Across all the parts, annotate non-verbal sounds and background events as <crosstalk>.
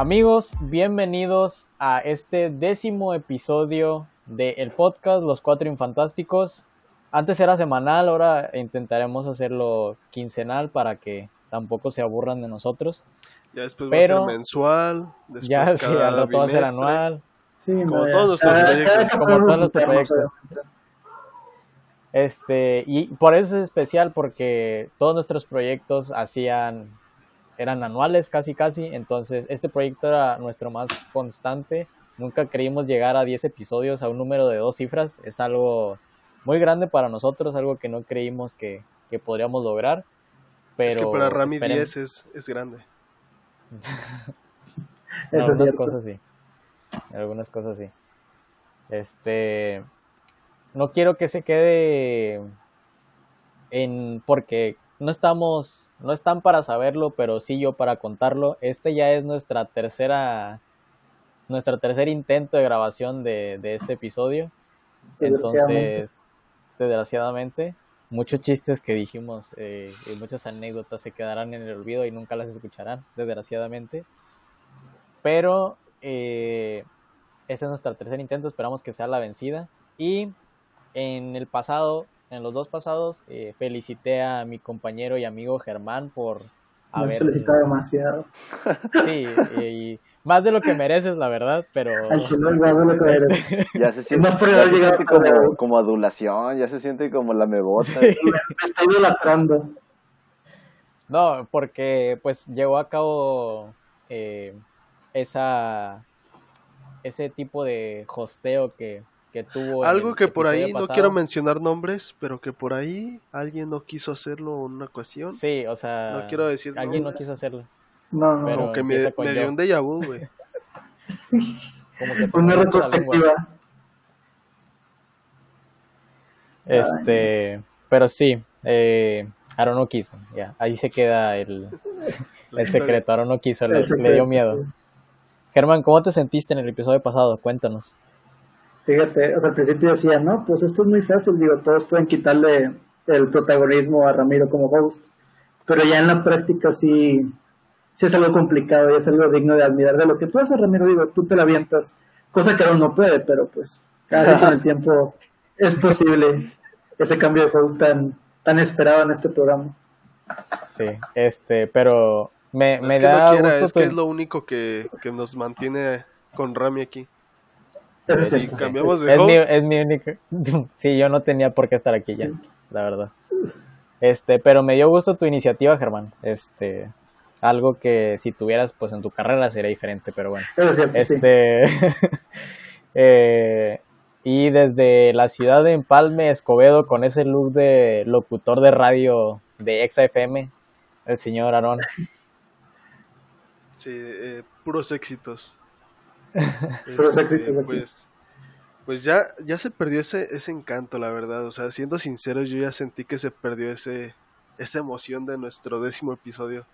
Amigos, bienvenidos a este décimo episodio del podcast Los Cuatro Infantásticos. Antes era semanal, ahora intentaremos hacerlo quincenal para que tampoco se aburran de nosotros. Ya después va a ser mensual, después Ya, sí, cada al rato va a ser anual. Sí, Como no, ya. todos nuestros Cada- proyectos. cada que Como todos nuestros juntarnos, proyectos. Este, y por eso es especial, porque todos nuestros proyectos hacían, eran anuales casi casi, entonces este proyecto era nuestro más constante. Nunca creímos llegar a 10 episodios, a un número de dos cifras. Es algo muy grande para nosotros, algo que no creímos que, que podríamos lograr. Pero es que para Rami esperen- 10 es, es grande. <laughs> En Eso es algunas cosas sí. En algunas cosas sí. Este. No quiero que se quede en. Porque no estamos. No están para saberlo, pero sí yo para contarlo. Este ya es nuestra tercera. Nuestra tercer intento de grabación de, de este episodio. Desgraciadamente. Entonces, desgraciadamente, muchos chistes que dijimos eh, y muchas anécdotas se quedarán en el olvido y nunca las escucharán, desgraciadamente. Pero eh, este es nuestro tercer intento, esperamos que sea la vencida. Y en el pasado, en los dos pasados, eh, felicité a mi compañero y amigo Germán por Me has haber... felicitado demasiado. <laughs> Sí, y más de lo que mereces, la verdad, pero... Al chile, igual de lo que <laughs> eres. Ya se siente, Más por ya se siente como, como adulación, ya se siente como la mebota. Sí. <laughs> Me estoy idolatrando. No, porque pues llevó a cabo eh, esa ese tipo de hosteo que, que tuvo. en Algo que por ahí, no quiero mencionar nombres, pero que por ahí alguien no quiso hacerlo en una ocasión. Sí, o sea, No quiero decir alguien no quiso hacerlo. No, no. Pero- Como que me, dio un déjà vu, güey. Como que Una retrospectiva. Este, pero sí, eh, Aaron no quiso, ya, ahí se queda el, <laughs> el secreto, Aaron no quiso, le, dio miedo. sí. Germán, ¿cómo te sentiste en el episodio pasado? Cuéntanos. Fíjate, o sea, al principio decía, no, pues esto es muy fácil, digo, todos pueden quitarle el protagonismo a Ramiro como host, pero ya en la práctica sí, sí es algo complicado y es algo digno de admirar. De lo que tú haces, Ramiro, digo, tú te la avientas, cosa que Aaron no puede, pero pues cada vez con el tiempo es posible ese cambio de host tan, tan esperado en este programa. Sí, este, pero me, me es que da no quiera, gusto es que tu- es lo único que, que nos mantiene con Rami aquí. Es Si cierto. cambiamos de es mi, es mi única. <laughs> Sí, yo no tenía por qué estar aquí ya, la verdad. Este, pero me dio gusto tu iniciativa, Germán. Este, algo que si tuvieras, pues en tu carrera sería diferente, pero bueno. Es cierto, sí. Este, <laughs> eh, y desde la ciudad de Empalme, Escobedo, con ese look de locutor de radio de Exa FM, el señor Aarón. sí, eh, puros éxitos. Este. Pues, pues ya, ya se perdió ese, ese encanto, la verdad. O sea, siendo sinceros, yo ya sentí que se perdió ese, esa emoción de nuestro décimo episodio.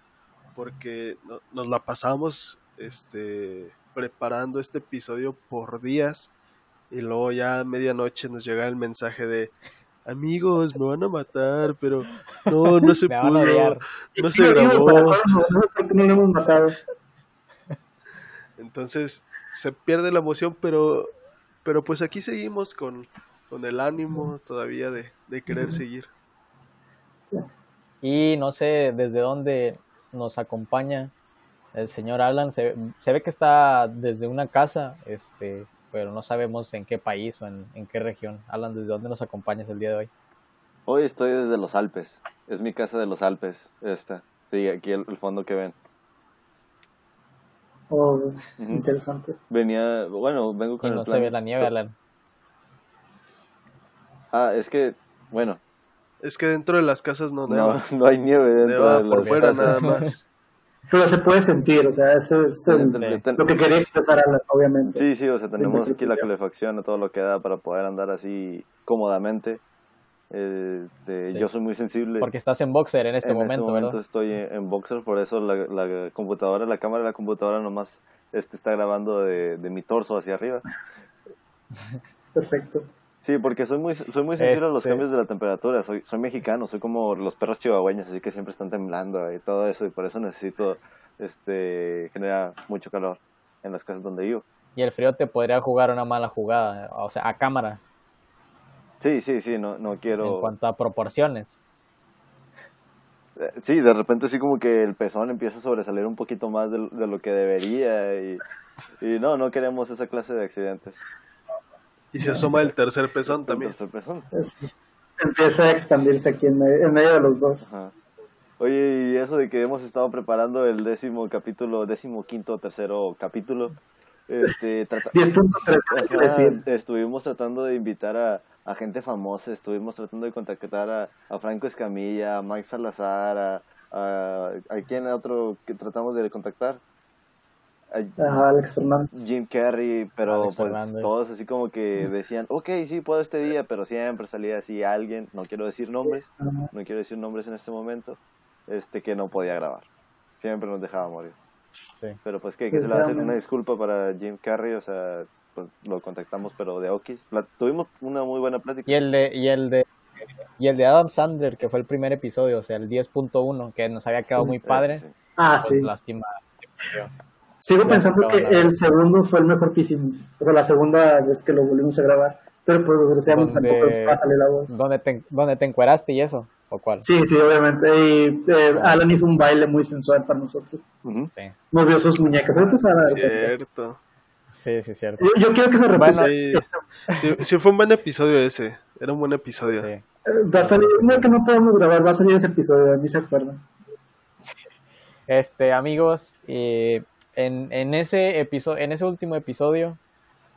Porque no- nos la pasamos este, preparando este episodio por días. Y luego ya a medianoche nos llega el mensaje de amigos, me van a matar, pero no, no se Me van a pudo, no se grabó. no. Entonces se pierde la emoción, pero, pero pues aquí seguimos con, con el ánimo todavía de, de querer seguir. Y no sé desde dónde nos acompaña el señor Alan. Se, se ve que está desde una casa, este, pero no sabemos en qué país o en, en qué región. Alan, ¿desde dónde nos acompañas el día de hoy? Hoy estoy desde los Alpes. Es mi casa de los Alpes, esta. Sí, aquí el, el fondo que ven. Oh, interesante. Venía, bueno, vengo Y con el no se ve la nieve, Alan. Ah, es que, bueno, Es que dentro de las casas no no, neva, no hay nieve dentro neva de por las fuera casas. nada más. <laughs> Pero se puede sentir, o sea, eso es el- Ten- ten- lo que quería expresar Alan, obviamente. Sí, sí, o sea, tenemos aquí la calefacción y todo lo que da para poder andar así cómodamente. Sí. Yo soy muy sensible. Porque estás en boxer en este en momento, este momento ¿verdad? estoy en, en boxer, por eso la, la computadora, la cámara de la computadora nomás este, está grabando de, de mi torso hacia arriba. <laughs> Perfecto. Sí, porque soy muy, soy muy sensible a los Este- cambios de la temperatura. Soy, soy mexicano, soy como los perros chihuahueños, así que siempre están temblando y todo eso, y por eso necesito este, genera mucho calor en las casas donde vivo. Y el frío te podría jugar una mala jugada, o sea, a cámara, Sí, sí, sí, no, no quiero... en cuanto a proporciones. Eh, Sí, de repente así como que el pezón empieza a sobresalir un poquito más de, de lo que debería y, y no, no queremos esa clase de accidentes. Y se asoma el tercer pezón también. El pezón. Es- empieza a expandirse aquí en medio, en medio de los dos. Ajá. Oye, y eso de que hemos estado preparando el décimo capítulo, décimo quinto, tercero capítulo, este, trata- 10.3, hay que Ajá, decir. estuvimos tratando de invitar a, a gente famosa, estuvimos tratando de contactar a, a Franco Escamilla, a Mike Salazar, a, a, ¿a quién otro que tratamos de contactar? A Ajá, Alex Fernández. Jim Carrey, pero Alex pues Fernández. todos así como que decían, ok, sí, puedo este día, pero siempre salía así alguien, no quiero decir nombres, no quiero decir nombres en este momento, este que no podía grabar. Siempre nos dejaba morir. Sí. Pero pues que, que se le va a hacer una disculpa para Jim Carrey, o sea, pues lo contactamos pero de Okis. Tuvimos una muy buena plática. Y el de, y el de, y el de Adam Sandler, que fue el primer episodio, o sea, el 10.1, que nos había quedado Sí. muy padre, Sí. Ah, pues sí. lástima. Sigo Ya pensando que el segundo fue el mejor que hicimos. O sea, la segunda vez que lo volvimos a grabar. Pero pues desgraciadamente tampoco va a salir la voz. ¿Dónde te, dónde te encueraste y eso? ¿O cuál? Sí, sí, obviamente. Y eh, Alan hizo un baile muy sensual para nosotros. Ujú. Sí, Nos vio sus muñecas. Ahorita. Cierto. Sí, sí, cierto. Yo, yo quiero que se repita. Bueno, Sí, sí, sí fue un buen episodio ese. Era un buen episodio. Sí. Va a salir, no que no podemos grabar, va a salir ese episodio, a mí se acuerdan. Este, amigos, eh, en, en ese episodio, en ese último episodio,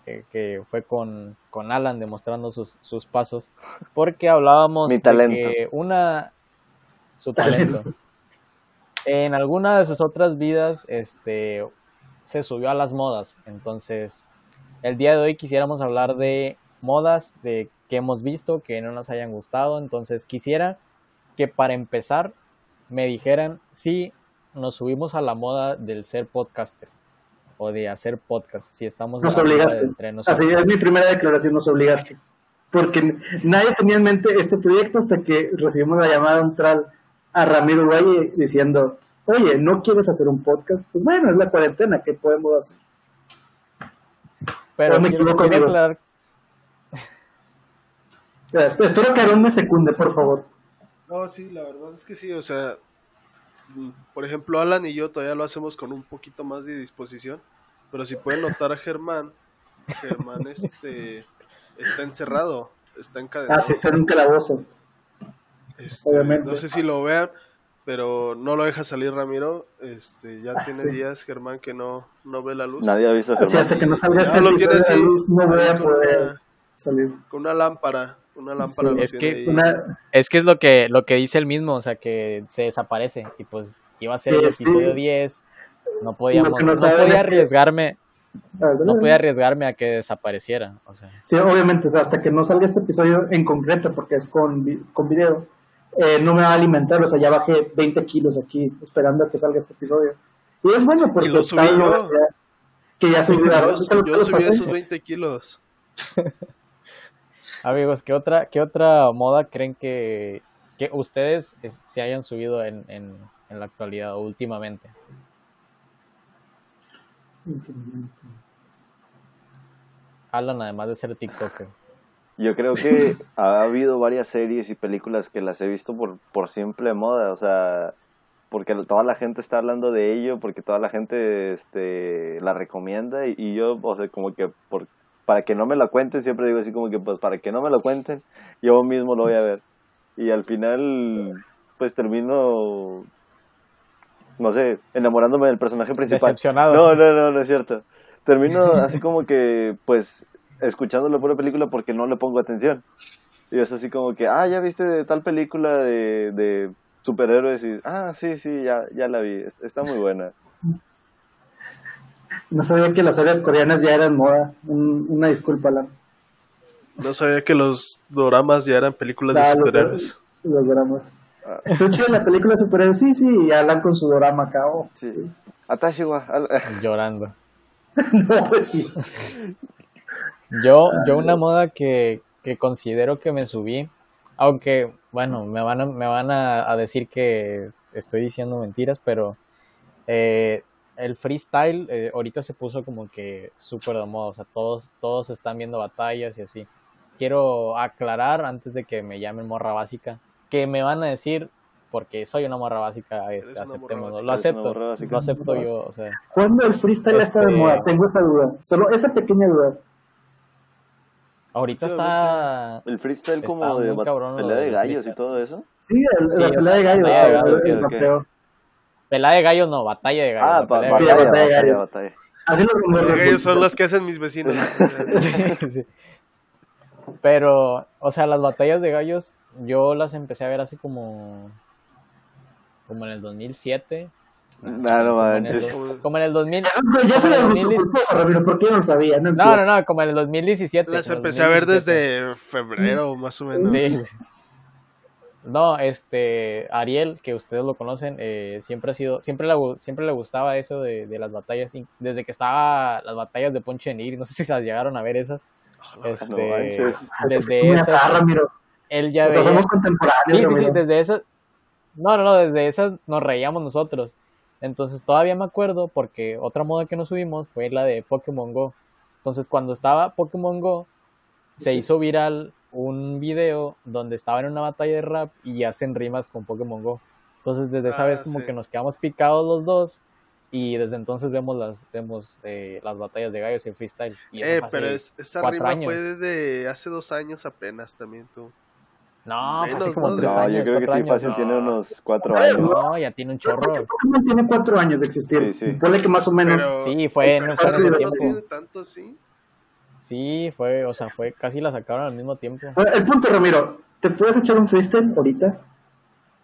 eh, que fue con, con Alan demostrando sus, sus pasos, porque hablábamos Mi de talento. que una su talento. En alguna de sus otras vidas, este se subió a las modas. Entonces, el día de hoy quisiéramos hablar de modas, de que hemos visto, que no nos hayan gustado. Entonces, quisiera que para empezar me dijeran si nos subimos a la moda del ser podcaster o de hacer podcast, si estamos Nos obligaste. entre nosotros. Así es mi primera declaración, nos obligaste. Porque nadie tenía en mente este proyecto hasta que recibimos la llamada neutral a Ramiro Valle diciendo, oye, ¿no quieres hacer un podcast? Pues bueno, es la cuarentena, ¿qué podemos hacer? Pero o me equivoco, aclarar <laughs> Espero que Aaron me secunde, por favor. No, sí, la verdad es que sí, o sea, por ejemplo, Alan y yo todavía lo hacemos con un poquito más de disposición, pero si pueden notar a Germán, Germán este está encerrado, está encadenado. Ah, sí, está en un calabozo. Este, obviamente. No sé si lo vean, pero no lo deja salir Ramiro, este, ya Ah, tiene sí. días Germán que no, no ve la luz. Nadie ha visto a Así Germán. hasta que no salga este episodio tiene la luz, no voy a poder salir. con una lámpara, una lámpara Sí. lo Es tiene que ahí. Una, Es que es lo que, lo que dice él mismo, o sea, que se desaparece. Y pues iba a ser Sí, el sí. episodio 10. No podíamos, Lo que no no podía arriesgarme, Ah, no podía arriesgarme a que desapareciera. O sea, Sí, obviamente, o sea, hasta que no salga este episodio en concreto, porque es con, vi- con video, eh, no me va a alimentar, o sea, ya bajé 20 kilos aquí esperando a que salga este episodio. Y es bueno porque lo subí yo. ya- que ya subí la <laughs> Yo, yo subí pasé. esos 20 kilos. <laughs> amigos, ¿qué otra, qué otra moda creen que, que ustedes es- se hayan subido en, en, en la actualidad o últimamente? Alan, además de ser TikToker. Yo creo que <laughs> ha habido varias series y películas que las he visto por, por simple moda, o sea, porque toda la gente está hablando de ello, porque toda la gente este, la recomienda y, y yo, o sea, como que por, para que no me la cuenten, siempre digo así como que pues para que no me lo cuenten, yo mismo lo voy a ver. Y al final, pues termino, no sé, enamorándome del personaje principal. Decepcionado. No, no, no, no es cierto. Termino así como que, pues, escuchando la pura película porque no le pongo atención. Y es así como que, ah, ya viste de tal película de, de superhéroes y, ah, sí, sí, ya, ya la vi, est- está muy buena. No sabía que las series coreanas ya eran moda. Un- una disculpa, Alan. No sabía que los doramas ya eran películas de Ah, los- superhéroes. Los dramas. Ah. Estuvo chida la película de superhéroes, sí, sí, y Alan con su drama acá. oh, Sí. sí. Atashi wa, al- <laughs> Llorando. <laughs> no, pues sí. <laughs> Yo, yo una moda que, que considero que me subí, aunque, bueno, me van a, me van a, a decir que estoy diciendo mentiras, pero Eh, el freestyle eh, ahorita se puso como que súper de moda, o sea, todos, todos están viendo batallas y así. Quiero aclarar antes de que me llamen morra básica, que me van a decir, porque soy una morra básica, este, una morra aceptémoslo. básica, lo acepto, lo acepto yo, o sea, ¿Cuándo el freestyle está de Este- moda? Tengo esa duda. Solo esa pequeña duda. Ahorita está... El freestyle Está como de cabrón pelea de gallos y todo eso. Sí, el, Sí, la pelea de gallos. pelea de el-. Pelea de gallos, no, batalla de gallos. Ah, la pa- pelea de Sí, batalla, batalla de batalla, gallos. batalla. Así lo Los lo- gallos son los que hacen mis vecinos. Sí, <laughs> <laughs> sí. Pero, o sea, las batallas de gallos, yo las empecé a ver así como. Como en el 2007. No, no Como en el, manches. como en el 2000. Esos güey ya se les gustó 2010 culposo, Ramiro, ¿por qué yo no sabía? No, No, no, como en el 2017. Las empecé a ver 2017. desde febrero, más o menos. Sí. No, este, Ariel, que ustedes lo conocen, eh, siempre ha sido, siempre le, siempre le gustaba eso de, de las batallas, desde que estaba las batallas de Ponche Nigri, no sé si las llegaron a ver esas. Este, no desde esas, ah, Ramiro. él ya O sea, veía- somos contemporáneos, Sí, sí, sí, desde esas. No, no, no, desde esas nos reíamos nosotros. Entonces todavía me acuerdo porque otra moda que nos subimos fue la de Pokémon Go. Entonces cuando estaba Pokémon Go, se hizo viral un video donde estaban en una batalla de rap y hacen rimas con Pokémon Go. Entonces desde esa Ah, vez como sí. que nos quedamos picados los dos y desde entonces vemos las vemos eh, las batallas de gallos y el freestyle. Y Eh, pero es- esa rima años. fue de hace dos años apenas también, tú. No, fue menos, así como ¿no? tres No, años. yo creo que cuatro sí, años. fácil tiene No. unos cuatro años. No, ya tiene un chorro. Pokémon tiene cuatro años de existir. Sí, sí. Ponle que más o menos. Pero- Sí, fue en, no tiempo. tiene tanto, sí. Sí, fue, o sea, fue, casi la sacaron al mismo tiempo. El punto, Ramiro, ¿te puedes echar un freestyle ahorita?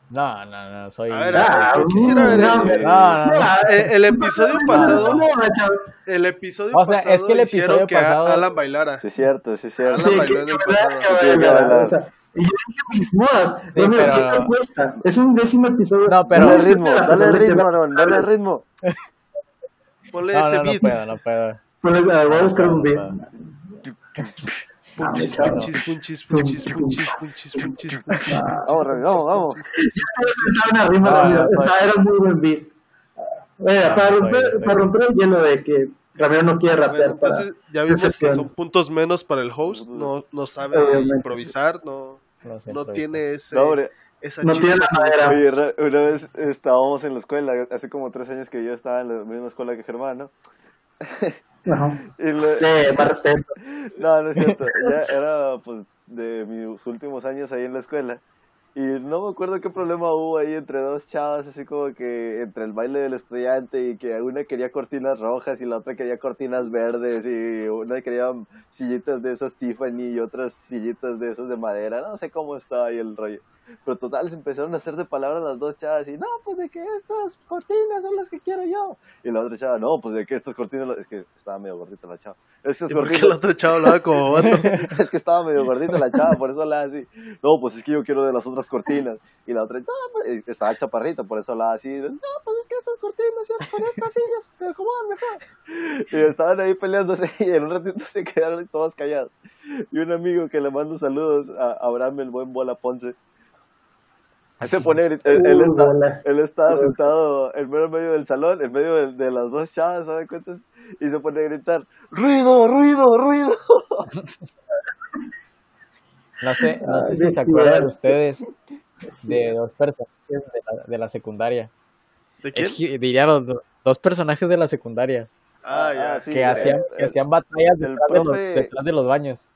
No, no, no, soy... A ver, Ah, yo quisiera ver no, ese- no, no. Eh, El episodio pasado, No, el episodio O sea, pasado es que el episodio que pasado- Alan bailara. Sí, es cierto, sí, es cierto. Alan Sí, bailó que, en el pasado. y yo dije mis modas. Sí, Ramiro, ¿qué te cuesta? Es un décimo episodio. No, pero- Dale ritmo, dale ritmo, Aaron, dale ritmo. Ponle No, ese no, no beat. puedo, no puedo. Ponle- a ver, voy a buscar un No, beat. No, Ah, Punchis, punchis, punchis, punchis, punchis, punchis, punchis, punchis. Vamos, vamos, vamos. <laughs> Estaba una rima, Ramiro. no, pues. Estaba- era muy buen beat. Oiga, No, para, romper, soy- para romper el hielo de que Ramiro no quiere Bueno, rapear para... entonces ya vimos que son puntos menos para el host. No, no sabe Obviamente. improvisar, no, no pues, tiene ese, esa No tiene la madera. Oye, una vez estábamos en la escuela, hace como tres años que yo estaba en la misma escuela que Germán, ¿no? Le- Sí, más respeto. <laughs> No, no es cierto. Ya era pues de mis últimos años ahí en la escuela. Y no me acuerdo qué problema hubo ahí entre dos chavas, así como que entre el baile del estudiante y que una quería cortinas rojas y la otra quería cortinas verdes y una quería sillitas de esas Tiffany y otras sillitas de esas de madera. No sé cómo estaba ahí el rollo. Pero total, se empezaron a hacer de palabras las dos chavas y no, pues de que estas cortinas son las que quiero yo. Y la otra chava, no, pues de que estas cortinas, es que estaba medio gordita la chava. Estas ¿Y por qué el otro chavo hablaba como vato? <laughs> es que estaba medio gordita la chava, por eso hablaba así. No, pues es que yo quiero de las otras cortinas. Y la otra, no, pues estaba chaparrita, por eso hablaba así. No, pues es que estas cortinas, ya con estas sillas, se acomodan mejor. Y estaban ahí peleándose y en un ratito se quedaron todos callados. Y un amigo que le mando saludos a Abraham, el buen Bola Ponce. Se pone, gritar, él, él está, él estaba sentado en medio, del salón, en medio de, de las dos chavas, ¿sabes cuentas? Y se pone a gritar, ruido, ruido, ruido. <laughs> No sé, no sé Ay, si se acuerdan es- ustedes de dos personajes de la, de la secundaria. ¿De quién? Es que diría los do- dos personajes de la secundaria Ah, ya. Ah, sí. que el- hacían, que hacían batallas el detrás, de los, profe- detrás de los baños.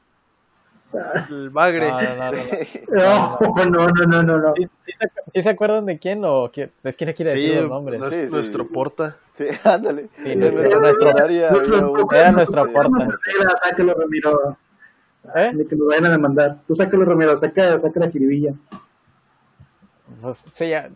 <laughs> El bagre. <laughs> No, no, no, no, no. ¿Sí, sí se, acuerdan de quién o quién? Es que no quiere Sí, decir los nombres. nues- Sí, sí. nuestro porta. Sí, <laughs> ándale. Nuestro- Era nuestra porta. Sácalo, Ramiro. ¿Eh? Ni que nos vayan a demandar. Tú sácalo, Ramiro. Saca, saca la jiribilla. Pues, sí, ya.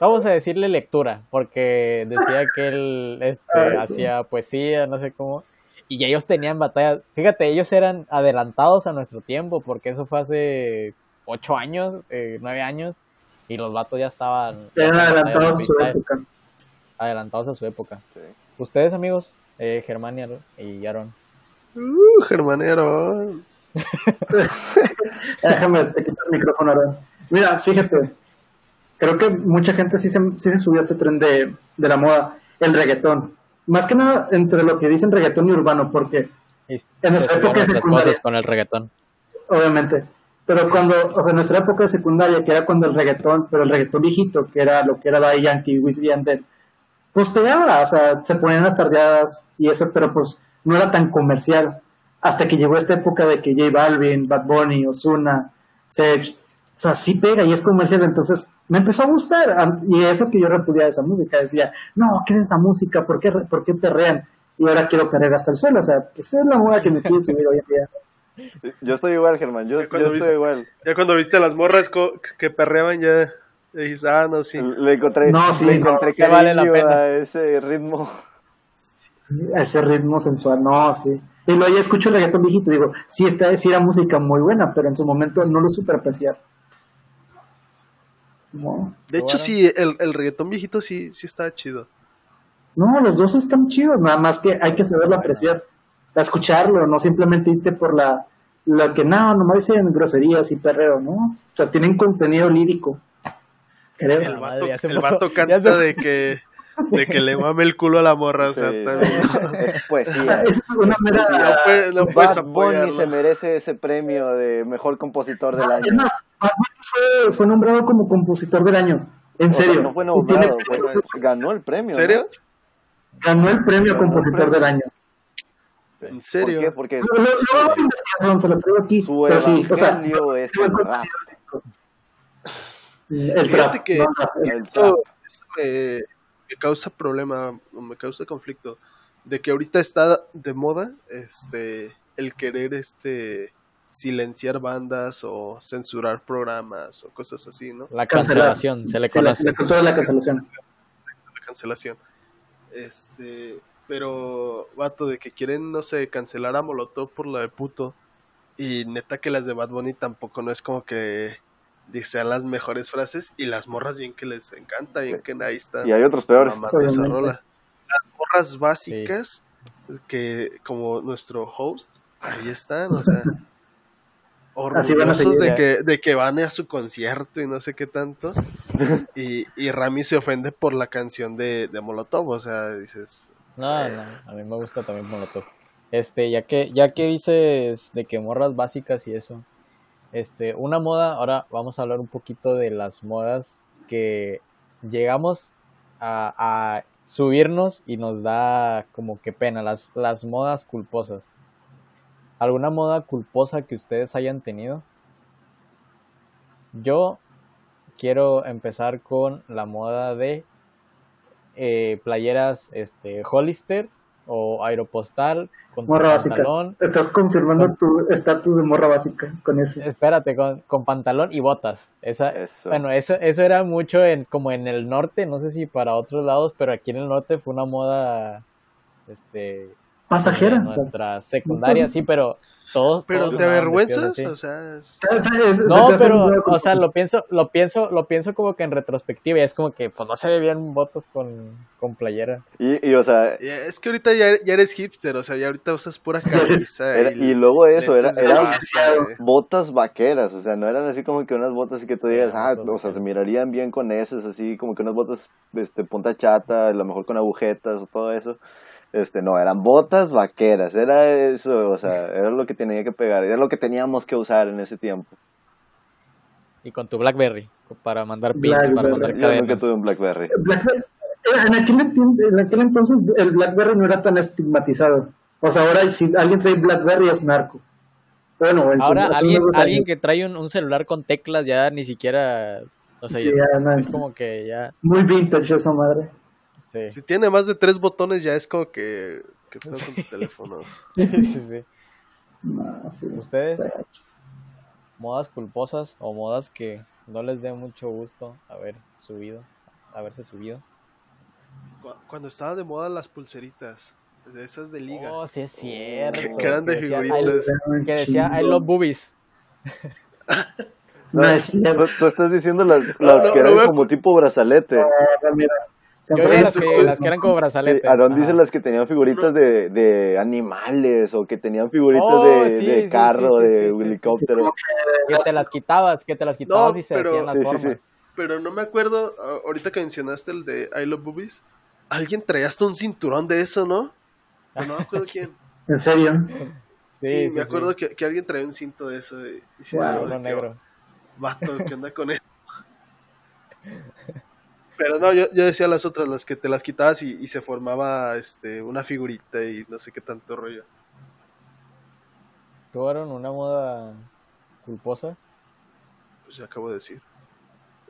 Vamos a decirle lectura, porque decía que él este, Ay, hacía poesía, no sé cómo. Y ellos tenían batallas. Fíjate, ellos eran adelantados a nuestro tiempo, porque eso fue hace ocho años, eh, nueve años, y los vatos ya estaban Eran adelantados a su época. adelantados a su época. Sí. Ustedes, amigos, eh, Germán y Aaron- y Aaron. Uh, Germanero. <laughs> Déjame, te quito el micrófono ahora. Mira, fíjate. Creo que mucha gente sí se, sí se subió a este tren de, de la moda. el reggaetón. Más que nada entre lo que dicen reggaetón y urbano, porque Y En nuestra se época otras secundaria. cosas con el reggaetón. obviamente. Pero cuando, o sea, en nuestra época de secundaria, que era cuando el reggaetón, pero el reggaetón viejito, que era lo que era Daddy Yankee, Wisin y Yandel, pues pegaba, o sea, se ponían las tardeadas y eso, pero pues no era tan comercial. Hasta que llegó esta época de que J Balvin, Bad Bunny, Ozuna, o sea, sí pega y es comercial, entonces me empezó a gustar. Y eso que yo repudiaba esa música, decía, no, ¿qué es esa música? ¿Por qué, por qué perrean? Y ahora quiero perrear hasta el suelo, o sea, pues es la moda que me quiere subir hoy en día. Yo estoy igual, Germán. Yo, yo cuando estoy viste- igual. Ya cuando viste a las morras co- que perreaban, ya dijiste, ah, no, sí. Le encontré, No, sí, le no, encontré sí vale la pena. a ese ritmo. ese ritmo sensual, no, sí. Y luego ya escucho el reggaetón viejito, digo, sí, está, sí era música muy buena, pero en su momento no lo supe apreciar. No, De hecho, Bueno. sí, el, el reggaetón viejito sí, sí está chido. no, los dos están chidos, nada más que hay que saberlo apreciar, escucharlo, no simplemente irte por la, la que no, nomás dicen groserías y perreo, ¿no? O sea, tienen contenido lírico, creo. El vato, el vato canta de que, de que le mame el culo a la morra, o sea, Sí, también. sí. Es poesía. <laughs> Es una mera... No, puedes, no puedes Bad Bunny apoyarlo. se merece ese premio de mejor compositor del Es año. más, Bad Bunny fue, fue nombrado como compositor del año, en O sea, serio. no fue nombrado, fue- ganó el premio. ¿En serio? ganó el premio Ganó el compositor premio. del año. ¿no? ¿En ¿Por serio? qué? Porque Lo- lo- lo hago de investigación, se los traigo aquí. su pero sí, o sea, evangelio es el rap. el Fíjate trap. que- no, no, el- El trap. Eso, eso me, me causa problema, o me causa conflicto, de que ahorita está de moda este el querer este silenciar bandas o censurar programas o cosas así, ¿no? La Cancelar. cancelación, se le sí, la, conoce. la cultura de la cancelación. la cancelación. Este, pero vato de que quieren no sé, cancelar a Molotov por la de puto y neta que las de Bad Bunny tampoco no es como que de- sean las mejores frases y las morras bien que les encanta, bien que ahí está. Y hay otros peores. esa rola. Las morras básicas que como nuestro host, ahí están, o sea, <laughs> Así van a orgullosos de que, de que van a su concierto y no sé qué tanto. <laughs> y, y Rami se ofende por la canción de, de Molotov, o sea, dices, No, no, a mí me gusta también Molotov. Este, ya que, ya que dices de que morras básicas y eso, este, una moda, ahora vamos a hablar un poquito de las modas que llegamos a, subirnos y nos da como que pena, las, las modas culposas. ¿Alguna moda culposa que ustedes hayan tenido? Yo quiero empezar con la moda de eh, playeras este, Hollister o Aeropostal con tu Morra básica. pantalón. Estás confirmando tu estatus de morra básica con eso. Espérate, con, con pantalón y botas. Esa, Eso. Bueno, eso, eso era mucho en, como en el norte, no sé si para otros lados, pero aquí en el norte fue una moda este, Pasajera. en o sea, nuestra secundaria, sí, pero todos. pero todos ¿te avergüenzas? O sea, es- No, pero, o sea, lo pienso, lo pienso, lo pienso como que en retrospectiva, y es como que, pues no se ve bien botas con, con playera. Y, y, o sea, es que ahorita ya, ya eres hipster, o sea, ya ahorita usas pura <laughs> camisa. era- y luego eso, era, lentes de era base, güey. botas vaqueras, o sea, no eran así como que unas botas y que tú Sí, digas, ah, botas o sea, se mirarían bien con esas, así como que unas botas, este, punta chata, a lo mejor con agujetas o todo eso. Este, no, eran botas vaqueras, era eso, o sea, <laughs> era lo que tenía que pegar, era lo que teníamos que usar en ese tiempo. Y con tu Blackberry, para mandar pins, para Blackberry. mandar Yo nunca cadenas. tuve un Blackberry. Blackberry- eh, en, aquel, enti- en aquel entonces el Blackberry no era tan estigmatizado. O sea, ahora si alguien trae Blackberry es narco. Bueno, en su- Ahora, alguien, que trae un, un celular con teclas ya ni siquiera, o sea, Sí, ya- ya no, es como que ya, Muy vintage esa madre. Sí, Si tiene más de tres botones, ya es como que. que pedo con tu teléfono? <laughs> sí, sí, sí. No, sí. ¿Ustedes? Modas culposas o modas que no les dé mucho gusto haber subido, haberse subido. Cu- Cuando estaba de moda las pulseritas, de esas de liga. Oh, sí es cierto. que, que eran de figuritas. I- que decía I love boobies. <laughs> No es <laughs> cierto. Tú, tú estás diciendo las, No, las no, que no eran como tipo brazalete. Ah, mira. Yo era las que, las que eran como Sí, brazalete. Aarón dice las que tenían figuritas de, de animales o que tenían figuritas Oh, de, sí, de sí, carro, sí, sí, de sí, sí, helicóptero. Que te las quitabas, que te las quitabas No, y se pero- hacían las Sí, sí, sí. formas. Pero no me acuerdo, ahorita que mencionaste el de I Love Boobies, alguien traía hasta un cinturón de eso, ¿no? Pero no me acuerdo quién. <laughs> ¿En serio? Sí, me acuerdo Que, que, alguien traía un cinto de eso. Y, y sí, Wow. negro. Vato, ¿qué onda con eso? Pero no, yo, yo decía las otras, las que te las quitabas y, y se formaba este una figurita y no sé qué tanto rollo. ¿Tuvieron una moda culposa? Pues ya acabo de decir.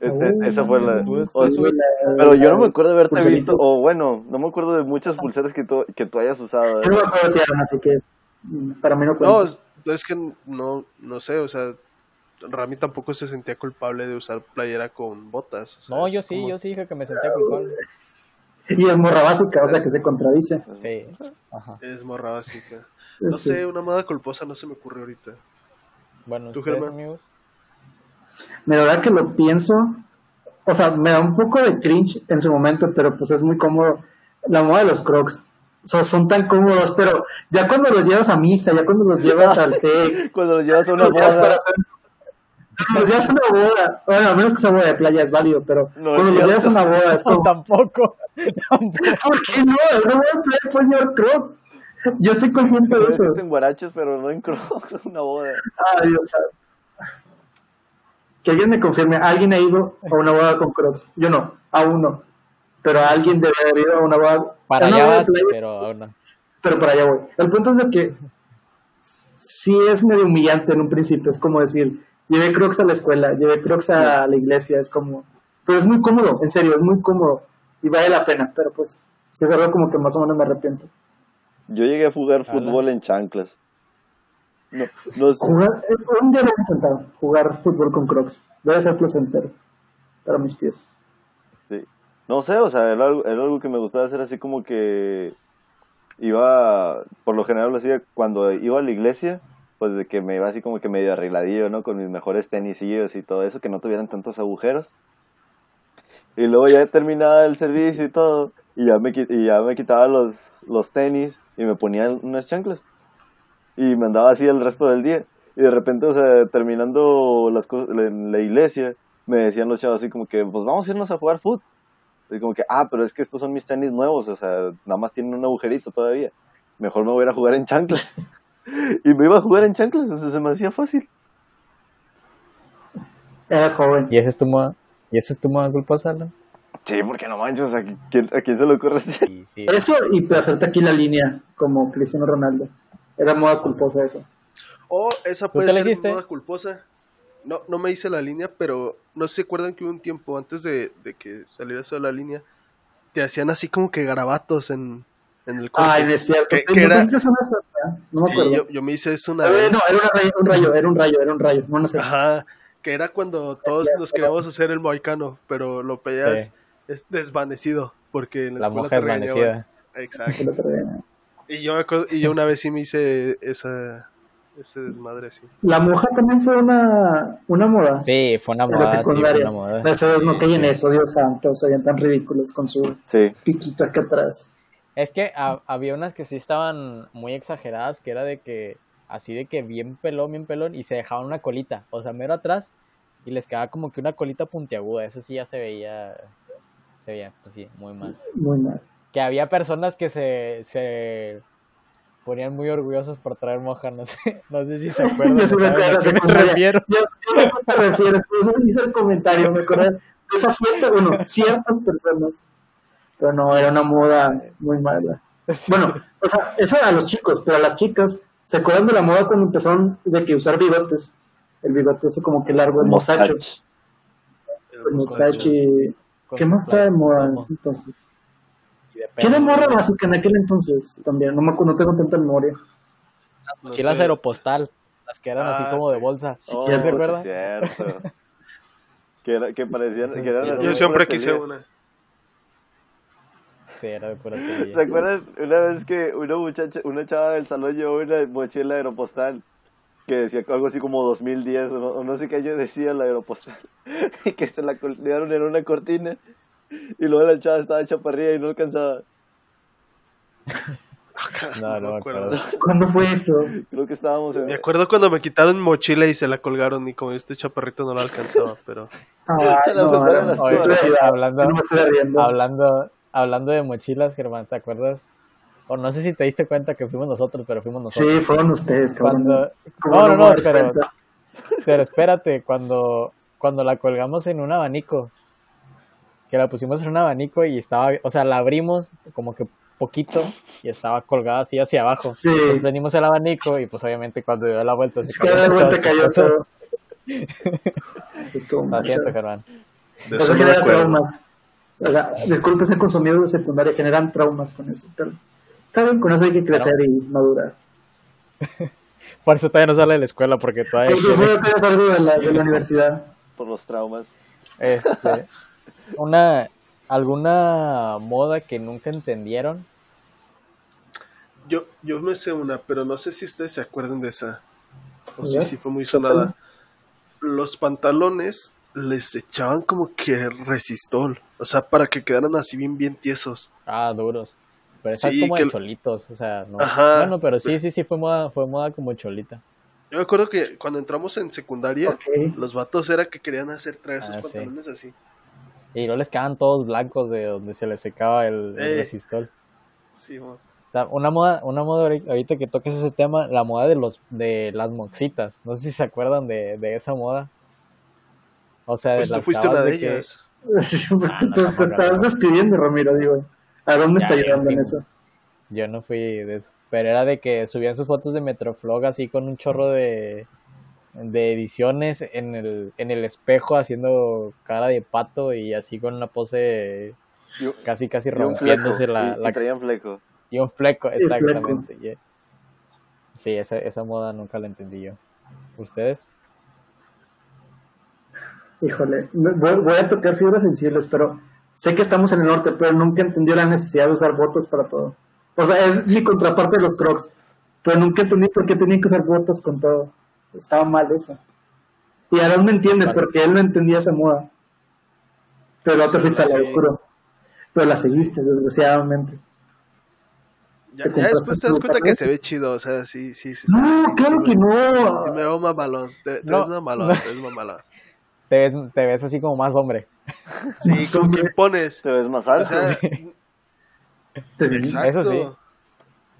Este, esa fue la... O- sí, la- pero yo no me acuerdo de haberte visto, o bueno, no me acuerdo de muchas pulseras que tú, que tú hayas usado. Yo no ¿eh? me acuerdo que eran, así que mm, para mí no No, cuenta. es que no, no sé, o sea, Rami tampoco se sentía culpable de usar playera con botas. o sea, No, yo sí, como- yo sí dije que me sentía culpable. <laughs> Y es morra básica, o sea que se contradice. Sí. Ajá. Es morra básica. <laughs> No Sí. sé, una moda culposa no se me ocurre ahorita. Bueno, ¿Tú, Germán? amigos. De verdad que lo pienso, o sea, me da un poco de cringe en su momento, pero pues es muy cómodo. La moda de los crocs. O sea, son tan cómodos, pero ya cuando los llevas a misa, ya cuando los llevas al <laughs> TEC, Cuando los llevas a una llevas para boda, hacer- los llevas a una boda, bueno, a menos que sea boda de playa es válido, pero No, es cuando los llevas a una boda es <laughs> No, como, tampoco. Tampoco. ¿por qué no? Una boda de playa puedes llevar crocs. Yo estoy consciente de eso. en guaraches, pero no en crocs, <laughs> una boda. Ay, Dios santo. Que alguien me confirme, ¿alguien ha ido a una boda con crocs? Yo no, aún no. Pero alguien debe haber ido a una boda. Para a una allá vas, playa, pero aún no. pero para allá voy. El punto es de que sí es medio humillante en un principio, es como decir, llevé crocs a la escuela, llevé crocs a la iglesia, es como, pero es muy cómodo, en serio, es muy cómodo y vale la pena, pero pues si es algo como que más o menos me arrepiento. Yo llegué a jugar fútbol en chanclas. No, no sé. Jugar, eh, un día lo he intentado, jugar fútbol con crocs, debe ser placentero para mis pies. Sí. No sé, o sea, era algo, era algo que me gustaba hacer así como que iba, por lo general lo hacía cuando iba a la iglesia, pues de que me iba así como que medio arregladillo, ¿no? Con mis mejores tenisillos y todo eso, que no tuvieran tantos agujeros. Y luego ya terminaba el servicio y todo, y ya me, y ya me quitaba los, los tenis y me ponía unas chanclas. Y me andaba así el resto del día. Y de repente, o sea, terminando las cosas en la iglesia, me decían los chavos así como que, pues vamos a irnos a jugar fútbol. Y como que, ah, pero es que estos son mis tenis nuevos, o sea, nada más tienen un agujerito todavía. Mejor me voy a ir a jugar en chanclas. <laughs> y me iba a jugar en chanclas, o sea, se me hacía fácil. Eras joven. ¿Y esa es tu moda? ¿Y esa es tu moda culposa, Alan? Sí, porque no manches, ¿a quién, a quién se le ocurre? Sí, sí. Eso y hacerte aquí la línea como Cristiano Ronaldo. Era moda culposa eso. O esa ¿Tú puede ser hiciste? moda culposa. No, no me hice la línea, pero no se acuerdan que hubo un tiempo antes de, de que saliera eso de la línea, te hacían así como que garabatos en, en el cuerpo. Ay, no es cierto. Que- ¿Te- que ¿no te era- hiciste una sota? No me sí, acuerdo. yo, yo me hice eso una Eh, vez. no, era una rayo, un rayo, era un rayo, era un rayo. No, no sé. Ajá, que era cuando todos cierto. nos queríamos hacer el moicano, pero lo pedías Sí. es desvanecido, porque en la, La escuela mujer te regañaban. desvanecida. Exacto. Y yo me acuerdo, y yo una vez sí me hice esa, ese desmadre así. La moja también fue una, una moda. Sí, fue una En la moda, sí, fue secundaria. una moda. No Sí, caí en sí. eso, Dios santo, se veían tan ridículos con su Sí, piquito acá atrás. Es que ha- había unas que sí estaban muy exageradas, que era de que, así de que bien pelón, bien pelón, y se dejaban una colita, o sea, mero atrás, y les quedaba como que una colita puntiaguda, eso sí ya se veía, se veía, pues sí, muy mal. Muy mal. Que había personas que se, se ponían muy orgullosos por traer moja, no sé, <laughs> no sé si se <laughs> acuerdan, Yo sí o me saben acuerdo a de la qué me refiero. Yo, yo qué te refieres, por eso hice el comentario, me acordé de esas ciertas, bueno, ciertas personas. Pero no, era una moda muy mala. <laughs> Bueno, o sea, eso a los chicos, pero a las chicas, ¿se acuerdan de la moda cuando empezaron de que usar bigotes? El bigote ese como que largo, el mostacho. Mustache. El mostacho y... ¿Qué más está de moda en ese entonces? De ¿Qué era pelo. morra básica en aquel entonces también? No, me, no tengo tanta memoria. No Mochilas sé. aeropostal, las que eran así Ah, como de sí. bolsa. Oh, ¿Sí cierto, que, era, que parecían, que eran Yo de siempre quise una. Sí, era de pura telilla. <laughs> ¿Se acuerdan una vez que una muchacha, una chava del salón llevó una mochila aeropostal que decía algo así como 2010 o no, o no sé qué año decía la aeropostal <laughs> y que se la colgaron en una cortina y luego la chava estaba chaparrilla y no alcanzaba. <laughs> No, no me acuerdo. ¿Cuándo fue eso? Creo que estábamos en... Me acuerdo cuando me quitaron mochila y se la colgaron y como estoy chaparrito no la alcanzaba, pero Ah, no, no, no, Hablando-. Hablando, hablando de mochilas, Germán, ¿te acuerdas? O no sé si te diste cuenta que fuimos nosotros, pero fuimos nosotros. Sí, fueron ustedes, cabrón. Cuando- ¿Cómo No, no, no, dar pero, espérate, cuando, cuando la colgamos en un abanico, que la pusimos en un abanico y estaba, o sea, la abrimos como que poquito y estaba colgada así hacia abajo. Sí. Entonces venimos el abanico y pues obviamente cuando dio la vuelta se Es que de vuelta cayó todo. Eso estuvo <laughs> Lo siento. Germán. De Eso eso no me acuerdo. traumas. O sea, disculpe ser consumido de secundaria, generan traumas con eso. Pero está bien, con eso hay que crecer y madurar. <laughs> Por eso todavía no sale de la escuela porque todavía Porque quiere- fuera tienes algo de la, de la universidad. Por los traumas. Este, <laughs> una alguna moda que nunca entendieron. Yo, yo me sé una, pero no sé si ustedes se acuerdan de esa. O si ¿Ya? sí fue muy sonada. Los pantalones les echaban como que resistol. O sea, para que quedaran así bien, bien tiesos. Ah, duros. Pero esa Sí, como que- de cholitos, o sea, no. Ajá. Bueno, pero sí, sí, sí fue moda, fue moda como cholita. Yo me acuerdo que cuando entramos en secundaria, los vatos era que querían hacer traer Ah, sus sí. pantalones así. Y no les quedaban todos blancos de donde se les secaba el, el Eh. resistol. Sí, mo. O sea, una moda, una moda ahorita, ahorita que toques ese tema, la moda de los de las moxitas. No sé si se acuerdan de, de esa moda. O sea, de Pues tú las fuiste una de que- ellas. Sí, <laughs> pues Ah, no, no. despidiendo, Ramiro, digo. ¿A dónde Ya, está ya, llevando en eso? Yo no fui de eso. Pero era de que subían sus fotos de Metroflog así con un chorro de, de ediciones en el, en el espejo haciendo cara de pato y así con una pose casi casi rompiéndose la, y- y la- traían fleco. y un fleco, Y fleco. exactamente. yeah. Sí, esa, esa moda nunca la entendí yo. ¿Ustedes? Híjole, voy, voy a tocar fibras sensibles, pero sé que estamos en el norte, pero nunca entendí la necesidad de usar botas para todo. O sea, es mi contraparte de los crocs, pero nunca entendí por qué tenían que usar botas con todo. Estaba mal eso. Y Aaron me entiende, Vale. porque él no entendía esa moda. Pero te fuiste al Sí. lado oscuro. Pero la seguiste, desgraciadamente. Ya, ¿Te después te das cuenta que se ve chido, o sea, sí, sí, sí. No, sí, claro sí que me- no. Sí me veo mamalón, te, te No, ves mamalón, no. te ves mamalón. <laughs> Te ves, te ves así como más hombre. <laughs> Sí, Más como que impones. Te ves más O alto. sea, exacto. Eso sí.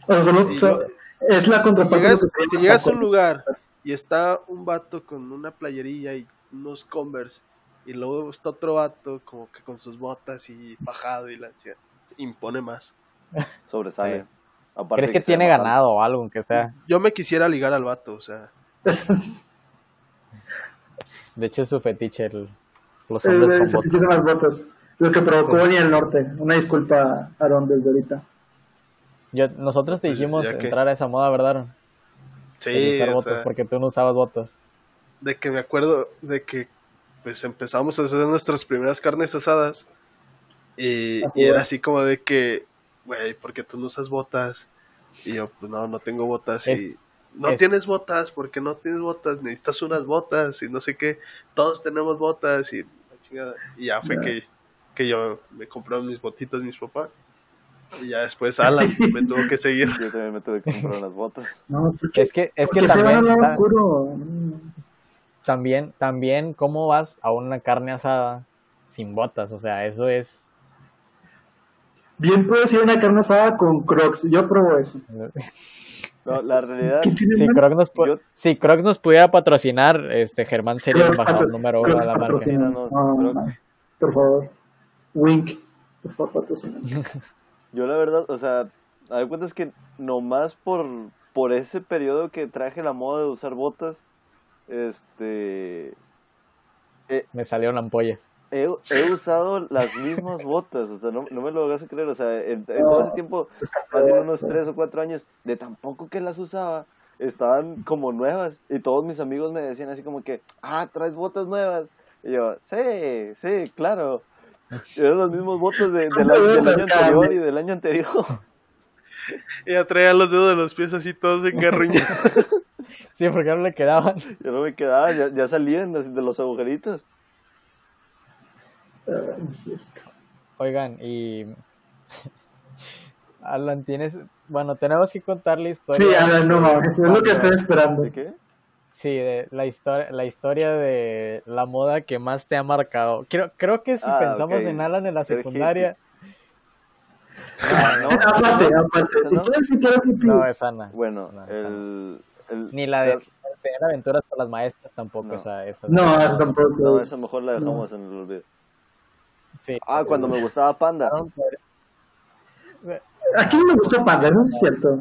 O sea, Sí, es la contraparte. llegas, que si llegas a un lugar y está un vato con una playerilla y unos Converse y luego está otro vato como que con sus botas y fajado y la chica, impone más. <laughs> Sobresale. Sí. ¿Crees que sea tiene ganado o algo, aunque sea? Yo me quisiera ligar al vato, o sea, <laughs> De hecho, es su fetiche el- los El, hombres el con fetiche botas. son las botas. Lo que provocó Sí. Bonnie el Norte. Una disculpa, Aaron, desde ahorita. Yo, nosotros te Pues, dijimos ya que- entrar a esa moda, ¿verdad? Aaron? Sí, usar botas, sea, porque tú no usabas botas. de que me acuerdo de que pues empezamos a hacer nuestras primeras carnes asadas y, y era así como de que, güey, ¿por qué tú no usas botas? Y yo, pues no, no tengo botas Es- y no es- tienes botas, porque no tienes botas, necesitas unas botas y no sé qué, todos tenemos botas y la chingada. Y ya fue que, que yo me compraron mis botitas mis papás. Y ya después Alan <laughs> me tuvo que seguir. Yo también me tuve que comprar unas botas. No, porque, Es que, es que también. Mm. también, también, ¿cómo vas a una carne asada sin botas? O sea, eso es... Bien puedes ir a una carne asada con crocs. Yo pruebo eso. <laughs> No, la realidad, ¿Qué tiene Si? Crocs nos, Yo- si Crocs nos pudiera patrocinar, este Germán sería el embajador número uno de la marca. no, por favor. Wink. Por favor, patrocínanos. <laughs> yo la verdad, o sea, a ver cuentas que nomás por, por ese periodo que traje la moda de usar botas, este, Me salieron ampollas. he, he usado las mismas botas, o sea, no, no me lo hagas creer, o sea, en, en todo ese tiempo, hace unos ¿no? 3 o 4 años, de tampoco que las usaba, estaban como nuevas, y todos mis amigos me decían así como que, ah, traes botas nuevas, y yo, sí, sí, claro, y eran los mismos botas de- del <laughs> año- del año anterior y del año anterior. Y <laughs> ya traía los dedos de los pies así todos engarruñados. <laughs> Sí, porque no le quedaban. Ya no me quedaba, ya, ya salían de, los agujeritos. Ah, no es cierto. Oigan, y... <laughs> Alan, tienes... Bueno, tenemos que contar la historia. Sí, Alan, no mames. Es lo que Cuando- estoy esperando. ¿De qué? Sí, de la historia, la historia de la moda que más te ha marcado. Creo, creo que si Ah, pensamos en Alan en la Ser secundaria, <laughs> No, no, aparte, aparte. ¿Esa Si no? quieres, si quieres, No, es Ana. Bueno, No, esa el, el Ni la de tener aventuras con las maestras tampoco, No. esa, esa. No, eso tampoco. No, esa mejor la dejamos en el olvido. Sí. Ah, cuando me gustaba Panda. Aquí no me gustó Panda, eso es cierto.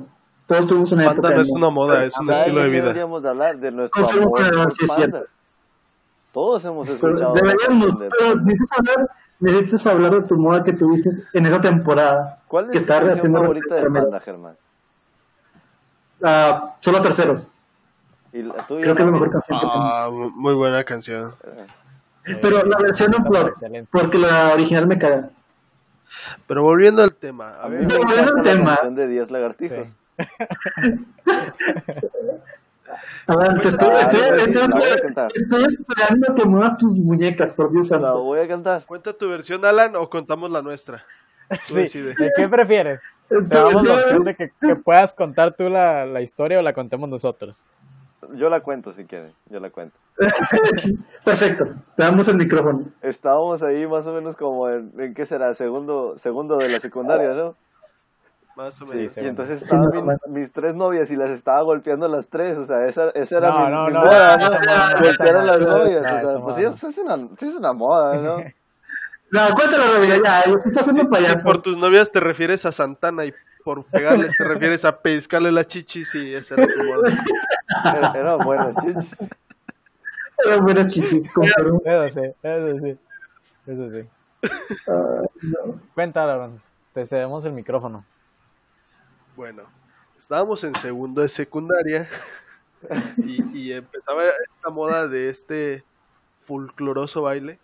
Todos tuvimos una Panda época. no es una moda, es un ¿Sabes estilo de vida. Deberíamos de hablar de nuestro amor que por sí es Panda. cierto. Todos hemos Pero escuchado. Deberíamos, de- pero necesitas hablar, necesitas hablar de tu moda que tuviste en esa temporada. ¿Cuál que es tu está canción haciendo favorita de Panda, Germán? Ah, solo terceros. ¿Y la tuya? Creo que es la mejor canción que tengo. Ah, muy buena canción. Pero la versión unplugged, excelente. porque la original me caga. Pero volviendo al tema, a ver, volviendo al la tema. canción de 10 lagartijos. Sí. <laughs> A ver, te estoy, Ah, estoy, estoy- esperando que muevas tus muñecas, por Dios La voy a cantar. ¿cuenta tu versión, Alan, o contamos la nuestra? <laughs> Sí. ¿De qué prefieres? Te damos la opción de que, que puedas contar tú la, la historia o la contemos nosotros. Yo la cuento si quieren, yo la cuento. <laughs> Perfecto, te damos el micrófono. Estábamos ahí más o menos como en, ¿en qué será? Segundo, segundo de la secundaria, ¿no? Más o Sí, menos. y entonces Sí, estaban más o mi- menos. mis tres novias y las estaba golpeando a las tres, o sea, esa, esa era No, mi, no, mi no, moda, no, Golpear a las novias, no, o sea, pues sí, es una, sí es una moda, ¿no? <laughs> No, cuéntalo, Ramiro, ya, estás haciendo Si payaso. por tus novias te refieres a Santana y por pegarles te refieres a pescarle las chichis y esa era tu moda. Era- Eran buenas chichis. Eran buenas chichis, con. Eso sí, eso sí. Eso sí. No. Cuéntalo, Aaron. Te cedemos el micrófono. Bueno, estábamos en segundo de secundaria y, y empezaba esta moda de este folcloroso baile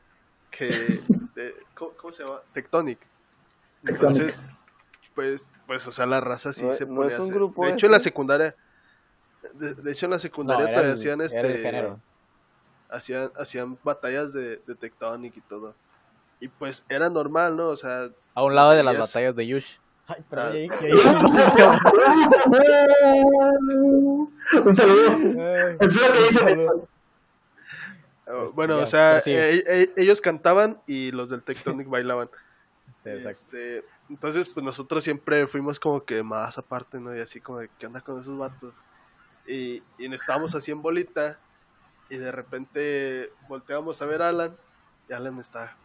que de- ¿cómo, cómo se llama? Tectonic. Entonces, pues, pues, o sea, la raza sí No- se no es un hacer- grupo De hecho, en la secundaria, de, de hecho en la secundaria No, todavía el- hacían este, hacían, hacían batallas de, de Tectonic y todo. Y pues era normal, ¿no? O sea, A un lado de las Batallas. batallas de Yush. Ay, pero Ah. <laughs> Un saludo. Ay, Espero que Este, bueno, ya, o sea, pero sí. eh, eh, ellos cantaban y los del Tectonic <laughs> bailaban. Sí, exacto. Este, entonces, pues nosotros siempre fuimos como que más aparte, ¿no? Y así como de, ¿qué onda con esos vatos? Y, y estábamos así en bolita y de repente volteamos a ver a Alan y Alan está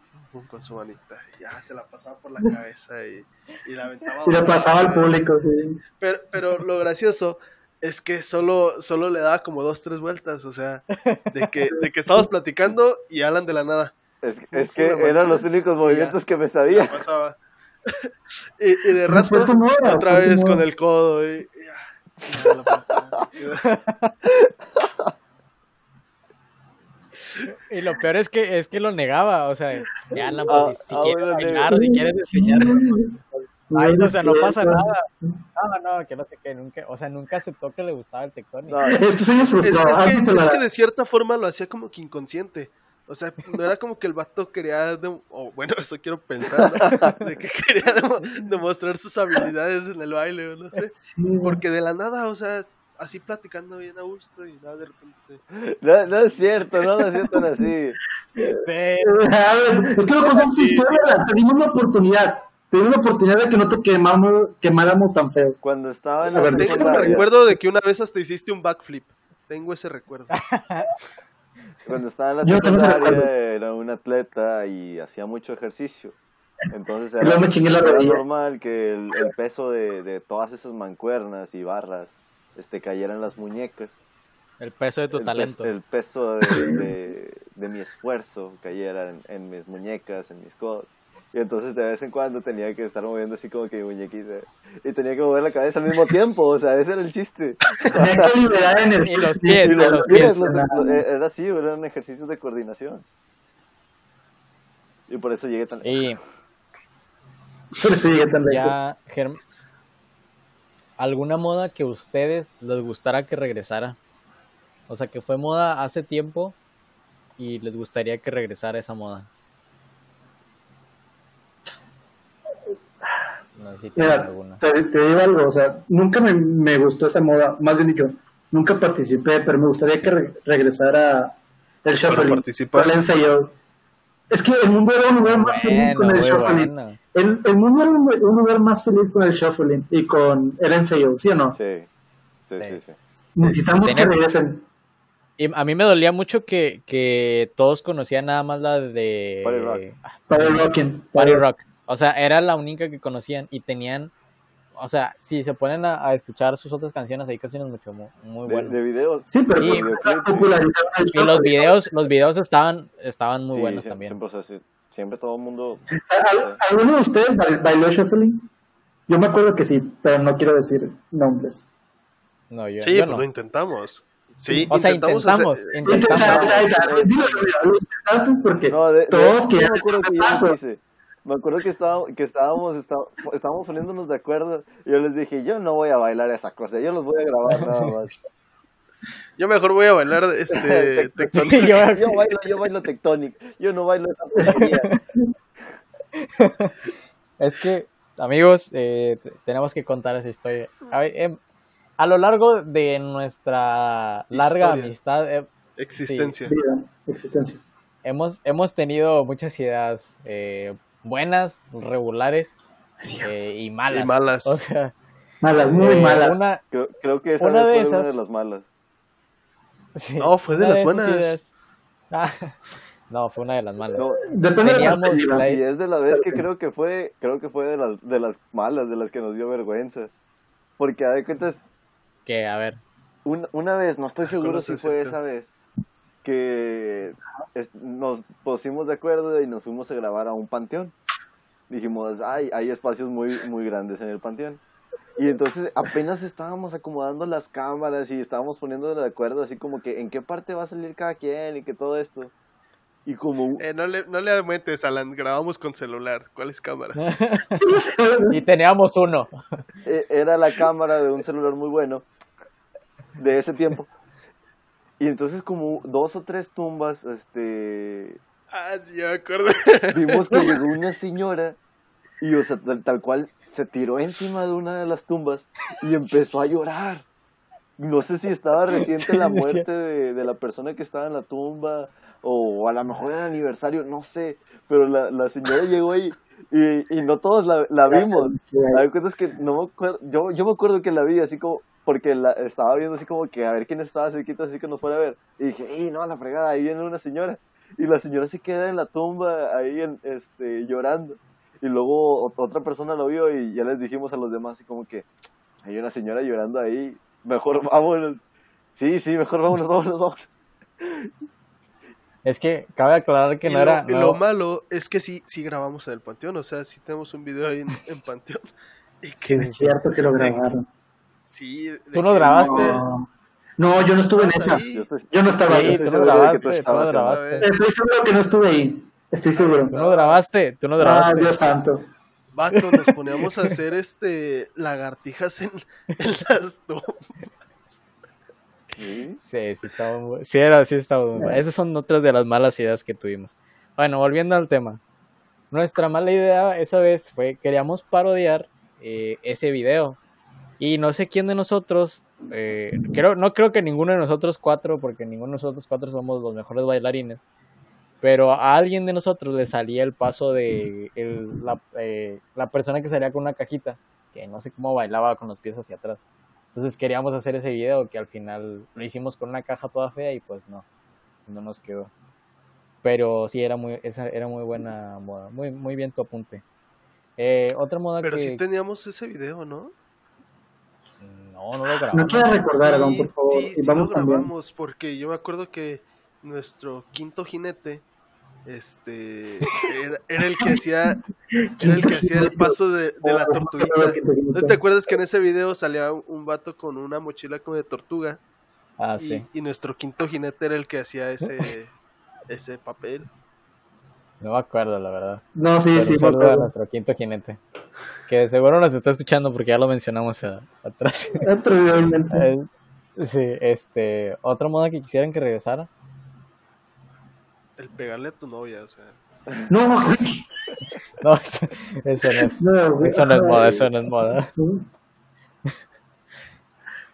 con su manita y ya se la pasaba por la <laughs> cabeza y, y la aventaba. Y le pasaba al público, sí. Pero, pero lo gracioso es que solo, solo le daba como dos, tres vueltas, o sea, de que, de que estábamos platicando y Alan de la nada Es, que eran los únicos movimientos que me sabía. pasaba. <laughs> y, y de Fue rato, otra vez con el codo. Y, y la <laughs> lo peor es que es que lo negaba, o sea, ya no, Ah, pues, si, si ah, quieres bueno, bailar, si quieres enseñar, <laughs> ay, No o es sea, no pasa nada. No, no, que no sé qué, nunca, o sea, nunca aceptó que le gustaba el tectónico. No, <laughs> Es Es, frustrado. es ¿Has que, es la- que de cierta forma lo hacía como que inconsciente. O sea, no era como que el vato quería, dem- o bueno, <laughs> eso quiero pensar, ¿no? de que quería demo- demostrar sus habilidades en el baile, o no sé. Sí, Porque de la nada, o sea, así platicando bien a gusto y nada, de repente. no, no es cierto, no lo sientan así. Sí, <laughs> A ver, es que no contamos tu historia, te dimos una oportunidad. Dimos una oportunidad de que no te quemamos, quemáramos tan feo. Cuando estaba en A la ver, Tengo el secundaria, recuerdo de que una vez hasta hiciste un backflip. Tengo ese recuerdo. <laughs> cuando estaba en la Yo secundaria era un atleta y hacía mucho ejercicio. Entonces era, me chingué la era normal que el, el peso de, de todas esas mancuernas y barras este, cayera en las muñecas. el peso de tu el, talento. el peso de, de- de mi esfuerzo cayera en, en mis muñecas, en mis codos. Y entonces de vez en cuando tenía que estar moviendo así como que muñequita. Y tenía que mover la cabeza al mismo tiempo, o sea, ese era el chiste. Tenía que liberar energía. Y los pies, Y y los los pies, pies. los- Nada. era así, eran ejercicios de coordinación. Y por eso llegué tan... Y <laughs> Por eso llegué tan lejos. ya, Germ, ¿alguna moda que a ustedes les gustara que regresara? O sea, que fue moda hace tiempo y les gustaría que regresara esa moda. Mira, alguna. te, te digo algo, o sea, nunca me, me gustó esa moda, más bien dicho, nunca participé, pero me gustaría que re- regresara el shuffling, participar. el. Es que el mundo era un lugar más feliz con el shuffling. bueno. El, el mundo era un, un lugar más feliz con el shuffling y con Eren Fail, ¿sí o no? Sí, sí, Sí. sí. sí. Necesitamos que regresen. Y a mí me dolía mucho que, que todos conocían nada más la de Party Rock. Ah, Para el Rockin'. Party Rock. O sea, era la única que conocían y tenían, o sea, si se ponen a, a escuchar sus otras canciones, hay canciones mucho muy, muy De, buenas. de videos. Sí, pero Sí, pues, sí. popularizaron el Y los videos, los videos estaban, estaban muy Sí, buenos siempre, también. Siempre, o sea, sí, siempre todo el mundo. ¿Al- ¿Alguno de ustedes bail- bailó shuffling? Yo me acuerdo que sí, pero no quiero decir nombres. No, yo, Sí, yo pues no. lo intentamos. Sí, O sea, intentamos intentamos, hacer- intentamos. Intenta- ahí está, dilo, dilo, lo intentaste porque No, de, de- todos yo quieren me que yo hice. Me acuerdo que, estaba, que estábamos, está- estábamos poniéndonos de acuerdo. Y yo les dije, yo no voy a bailar esa cosa, yo los voy a grabar nada <laughs> más. Yo mejor voy a bailar este <laughs> Tectonic. <laughs> Yo- yo bailo, yo bailo Tectonic, yo no bailo esa. Es que, amigos, eh, tenemos que contar esa historia. A, ver, em, a lo largo de nuestra larga Historia. amistad, eh, Existencia. Existencia. hemos, hemos tenido muchas ideas eh, buenas, regulares eh, y malas. Y malas. O sea, Malas, muy eh, malas. Una, Creo, creo que esa Una vez de fue una de las malas. sí, No, fue de las buenas. ideas- Ah, <laughs> no, fue una de las malas. No, Depende de la teníamos perspectiva. la- si es de la vez que creo que fue, creo que fue de las, de las malas, de las que nos dio vergüenza. Porque a de cuentas, Que, a ver, Un- una vez, no estoy seguro si fue esa vez, que es- nos pusimos de acuerdo y nos fuimos a grabar a un panteón. Dijimos, ay, hay espacios muy, muy grandes en el panteón. Y entonces apenas estábamos acomodando las cámaras y estábamos poniendo de acuerdo así como que en qué parte va a salir cada quien y que todo esto. Y como Eh, no, le, no le aumentes, Alan. Grabamos con celular. ¿Cuáles cámaras? <laughs> y teníamos uno. e- era la cámara de un celular muy bueno de ese tiempo. Y entonces como dos o tres tumbas, este, ah, sí, me acuerdo. <laughs> vimos que llegó una señora y, o sea, tal, tal cual se tiró encima de una de las tumbas y empezó a llorar. No sé si estaba <laughs> reciente la muerte de, de la persona que estaba en la tumba o a lo mejor era aniversario, no sé. Pero la, la señora llegó ahí y, y no todos la, la vimos. La verdad es que no me acuerdo, yo, yo me acuerdo que la vi así como, porque la estaba viendo así como que a ver quién estaba cerquita así que nos fuera a ver. Y dije, ¡ey, no, la fregada! Ahí viene una señora. Y la señora se queda en la tumba ahí en, este, llorando. Y luego ot- otra persona lo vio y ya les dijimos a los demás así como que hay una señora llorando ahí, mejor vámonos. Sí, sí, mejor vámonos, <laughs> vámonos, vámonos. Es que cabe aclarar que y no lo, era. y no- lo malo es que sí, sí grabamos en el Panteón. O sea, sí tenemos un video ahí en, en Panteón. <laughs> Y que- Sí, Es cierto que lo grabaron. Sí, ¿Tú no que- grabaste? No, No, yo no estuve en esa. ahí. Yo estoy, Yo no estaba Sí, ahí. tú estoy no seguro de que grabaste, tú tú estabas grabaste. Estoy seguro que no estuve ahí. Estoy seguro. Tú no grabaste, tú no Ah, grabaste. Dios santo. Vato, nos poníamos a hacer este lagartijas en, en las tomas. Sí. Sí, sí, estaba muy... Sí, era, sí estaba muy... Esas son otras de las malas ideas que tuvimos. Bueno, volviendo al tema. Nuestra mala idea esa vez fue, queríamos parodiar eh, ese video. Y no sé quién de nosotros, eh, creo, no creo que ninguno de nosotros cuatro, porque ninguno de nosotros cuatro somos los mejores bailarines, pero a alguien de nosotros le salía el paso de el- la, eh, la persona que salía con una cajita, que no sé cómo bailaba con los pies hacia atrás. Entonces queríamos hacer ese video que al final lo hicimos con una caja toda fea y pues no, no nos quedó. Pero sí, era muy, esa era muy buena moda. Muy, muy bien tu apunte. Eh, otra moda Pero que... sí teníamos ese video, ¿no? No, no lo grabamos. No quiero recordar, sí, por favor. sí, y sí vamos lo grabamos porque yo me acuerdo que nuestro quinto jinete este <laughs> era, era el que hacía era el que hacía el paso de, de la tortuguita. ¿No te acuerdas que en ese video salía un, un vato con una mochila como de tortuga Ah, y, sí. y nuestro quinto jinete era el que hacía ese <laughs> ese papel? No me acuerdo, la verdad. No, sí, Pero sí, un me saludo a acuerdo. nuestro quinto jinete. Que de seguro nos está escuchando porque ya lo mencionamos a- atrás. <laughs> Eh, sí, este... Otra moda que quisieran que regresara. El pegarle a tu novia, o sea. No, <laughs> No, eso, eso no es. no. Eso no es moda, eso no es moda.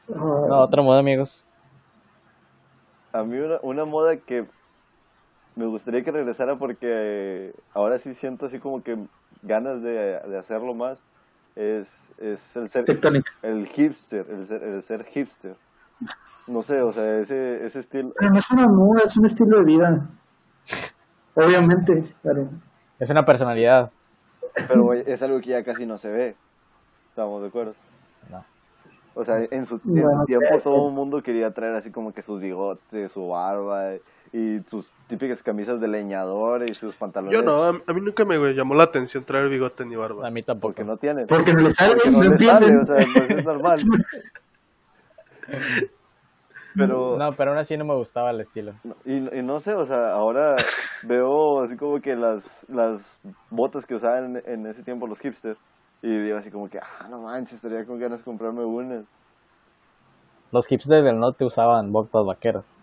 No, otra moda, amigos. A mí una, una moda que me gustaría que regresara porque ahora sí siento así como que ganas de, de hacerlo más. Es, es el ser Tectónica. el hipster, el ser, el ser hipster. No sé, o sea, ese, ese estilo. Pero no es una moda, es un estilo de vida. Obviamente, claro. Es una personalidad. Pero es algo que ya casi no se ve. ¿Estamos de acuerdo? O sea, en su, en Bueno, su tiempo sí, todo sí. el mundo quería traer así como que sus bigotes, su barba y sus típicas camisas de leñador y sus pantalones. Yo no, a, a mí nunca me llamó la atención traer bigote ni barba. A mí tampoco. Porque no tienen. Porque no le sale, no, no le empiecen. sale, o sea, pues es normal. <laughs> Pero, No, pero aún así no me gustaba el estilo. y, y no sé, o sea, ahora veo así como que las, las botas que usaban en, en ese tiempo los hipsters. Y digo así como que, ah, no manches, estaría con ganas de comprarme unas. Los hipsters del norte usaban botas vaqueras.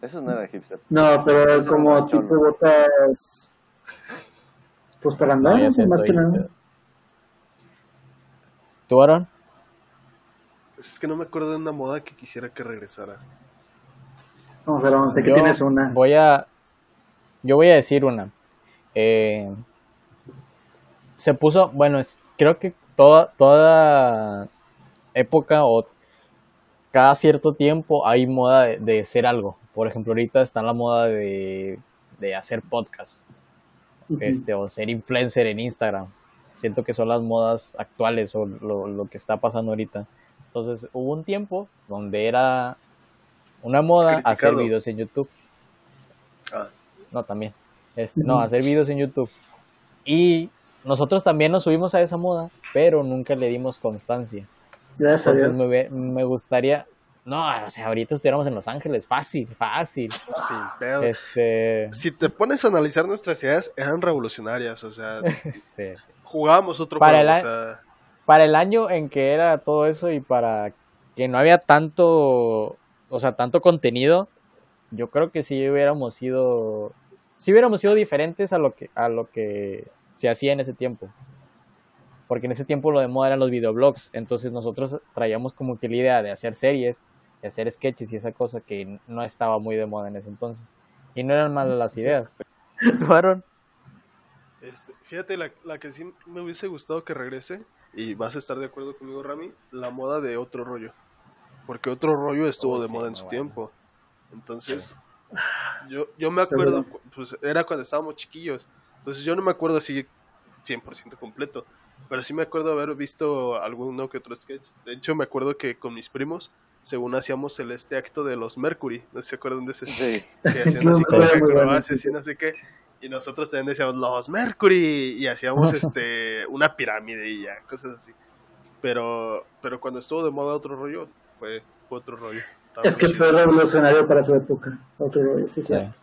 Esos no eran hipster. No, pero Esos como tipo botas. Pues para andar, No, más que nada. ¿Tú, Aaron? Pues es que no me acuerdo de una moda que quisiera que regresara. Vamos a ver, sé que tienes una. Voy a. Yo voy a decir una. Eh, se puso. Bueno, es- creo que toda, toda época o cada cierto tiempo hay moda de, de ser algo. Por ejemplo, ahorita está la moda de, de hacer podcast. Este, o ser influencer en Instagram. Siento que son las modas actuales o lo, lo que está pasando ahorita. Entonces hubo un tiempo donde era una moda hacer videos en YouTube. Ah, No, también. Este, No, hacer videos en YouTube. Y nosotros también nos subimos a esa moda, pero nunca le dimos constancia. Gracias a Entonces Dios. me, me gustaría... No, o sea, ahorita estuviéramos en Los Ángeles, fácil, fácil. sin pedo. Este... Si te pones a analizar nuestras ideas, eran revolucionarias. O sea, <laughs> sí. jugábamos otro Para juego. el O a- sea, para el año en que era todo eso y para que no había tanto, o sea, tanto contenido, yo creo que sí hubiéramos sido, sí hubiéramos sido diferentes a lo que, a lo que se hacía en ese tiempo. Porque en ese tiempo lo de moda eran los videoblogs, entonces nosotros traíamos como que la idea de hacer series, de hacer sketches y esa cosa que no estaba muy de moda en ese entonces. Y no eran malas las ideas. <laughs> ¿Tú, Aaron? este, fíjate, la, la que sí me hubiese gustado que regrese, y vas a estar de acuerdo conmigo, Rami, la moda de otro rollo. Porque otro rollo estuvo Oh, de sí, moda en su bueno. tiempo. Entonces, yo, yo me acuerdo, pues era cuando estábamos chiquillos. Entonces yo no me acuerdo así 100% completo. Pero sí me acuerdo haber visto alguno que otro sketch. De hecho, me acuerdo que con mis primos, según hacíamos el este acto de los Mercury. No sé si se acuerdan de ese. Sí. Que hacían <laughs> así como y no sé qué. Y nosotros también decíamos los Mercury y hacíamos <laughs> este una pirámide y ya, cosas así. Pero, pero cuando estuvo de moda otro rollo, fue, fue otro rollo. Estaba Es que fue revolucionario para su época. Otro rollo, sí, Sí. cierto.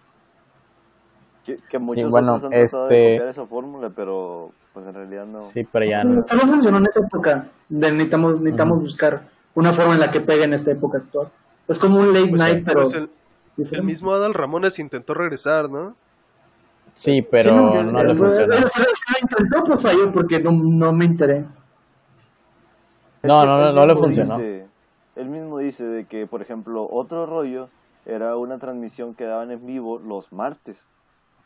Que, que muchos bueno, otros han tratado de este- copiar esa fórmula, pero pues en realidad no. Sí, pero ya Sí, no. Solo funcionó en esa época. De- necesitamos necesitamos buscar una forma en la que pegue en esta época actual. Es como un late Pues, night, pero. pues el, el mismo Adal Ramones intentó regresar, ¿no? Sí, pero Sí, no le funcionó. intentó, pues falló porque no, no me enteré. No, no, él no le mismo funcionó. dice- él mismo dice de que, por ejemplo, otro rollo era una transmisión que daban en vivo los martes.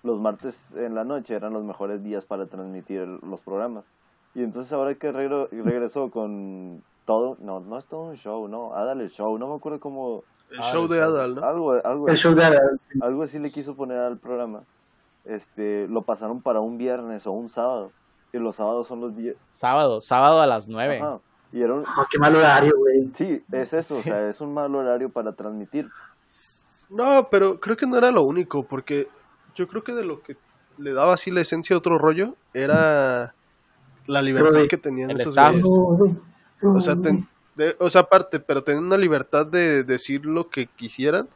Los martes en la noche eran los mejores días para transmitir los programas. Y entonces ahora que regre- regresó con todo, no, no es todo un show, no, Adal el show, no me acuerdo cómo, El Ah, show de. Adal, ¿no? algo, algo, El show de Adal, sí. algo así le quiso poner al programa. Este, lo pasaron para un viernes o un sábado. Y los sábados son los días. Sábado, sábado a las 9. Ajá. Y era un, Oh, qué mal horario, güey. sí, es eso, o sea, es un mal horario para transmitir. No, pero creo que no era lo único, porque yo creo que de lo que le daba así la esencia a otro rollo era la libertad Rudy. que tenían esos güeyes. O sea, ten- de- o sea, aparte, pero tenían una libertad de decir lo que quisieran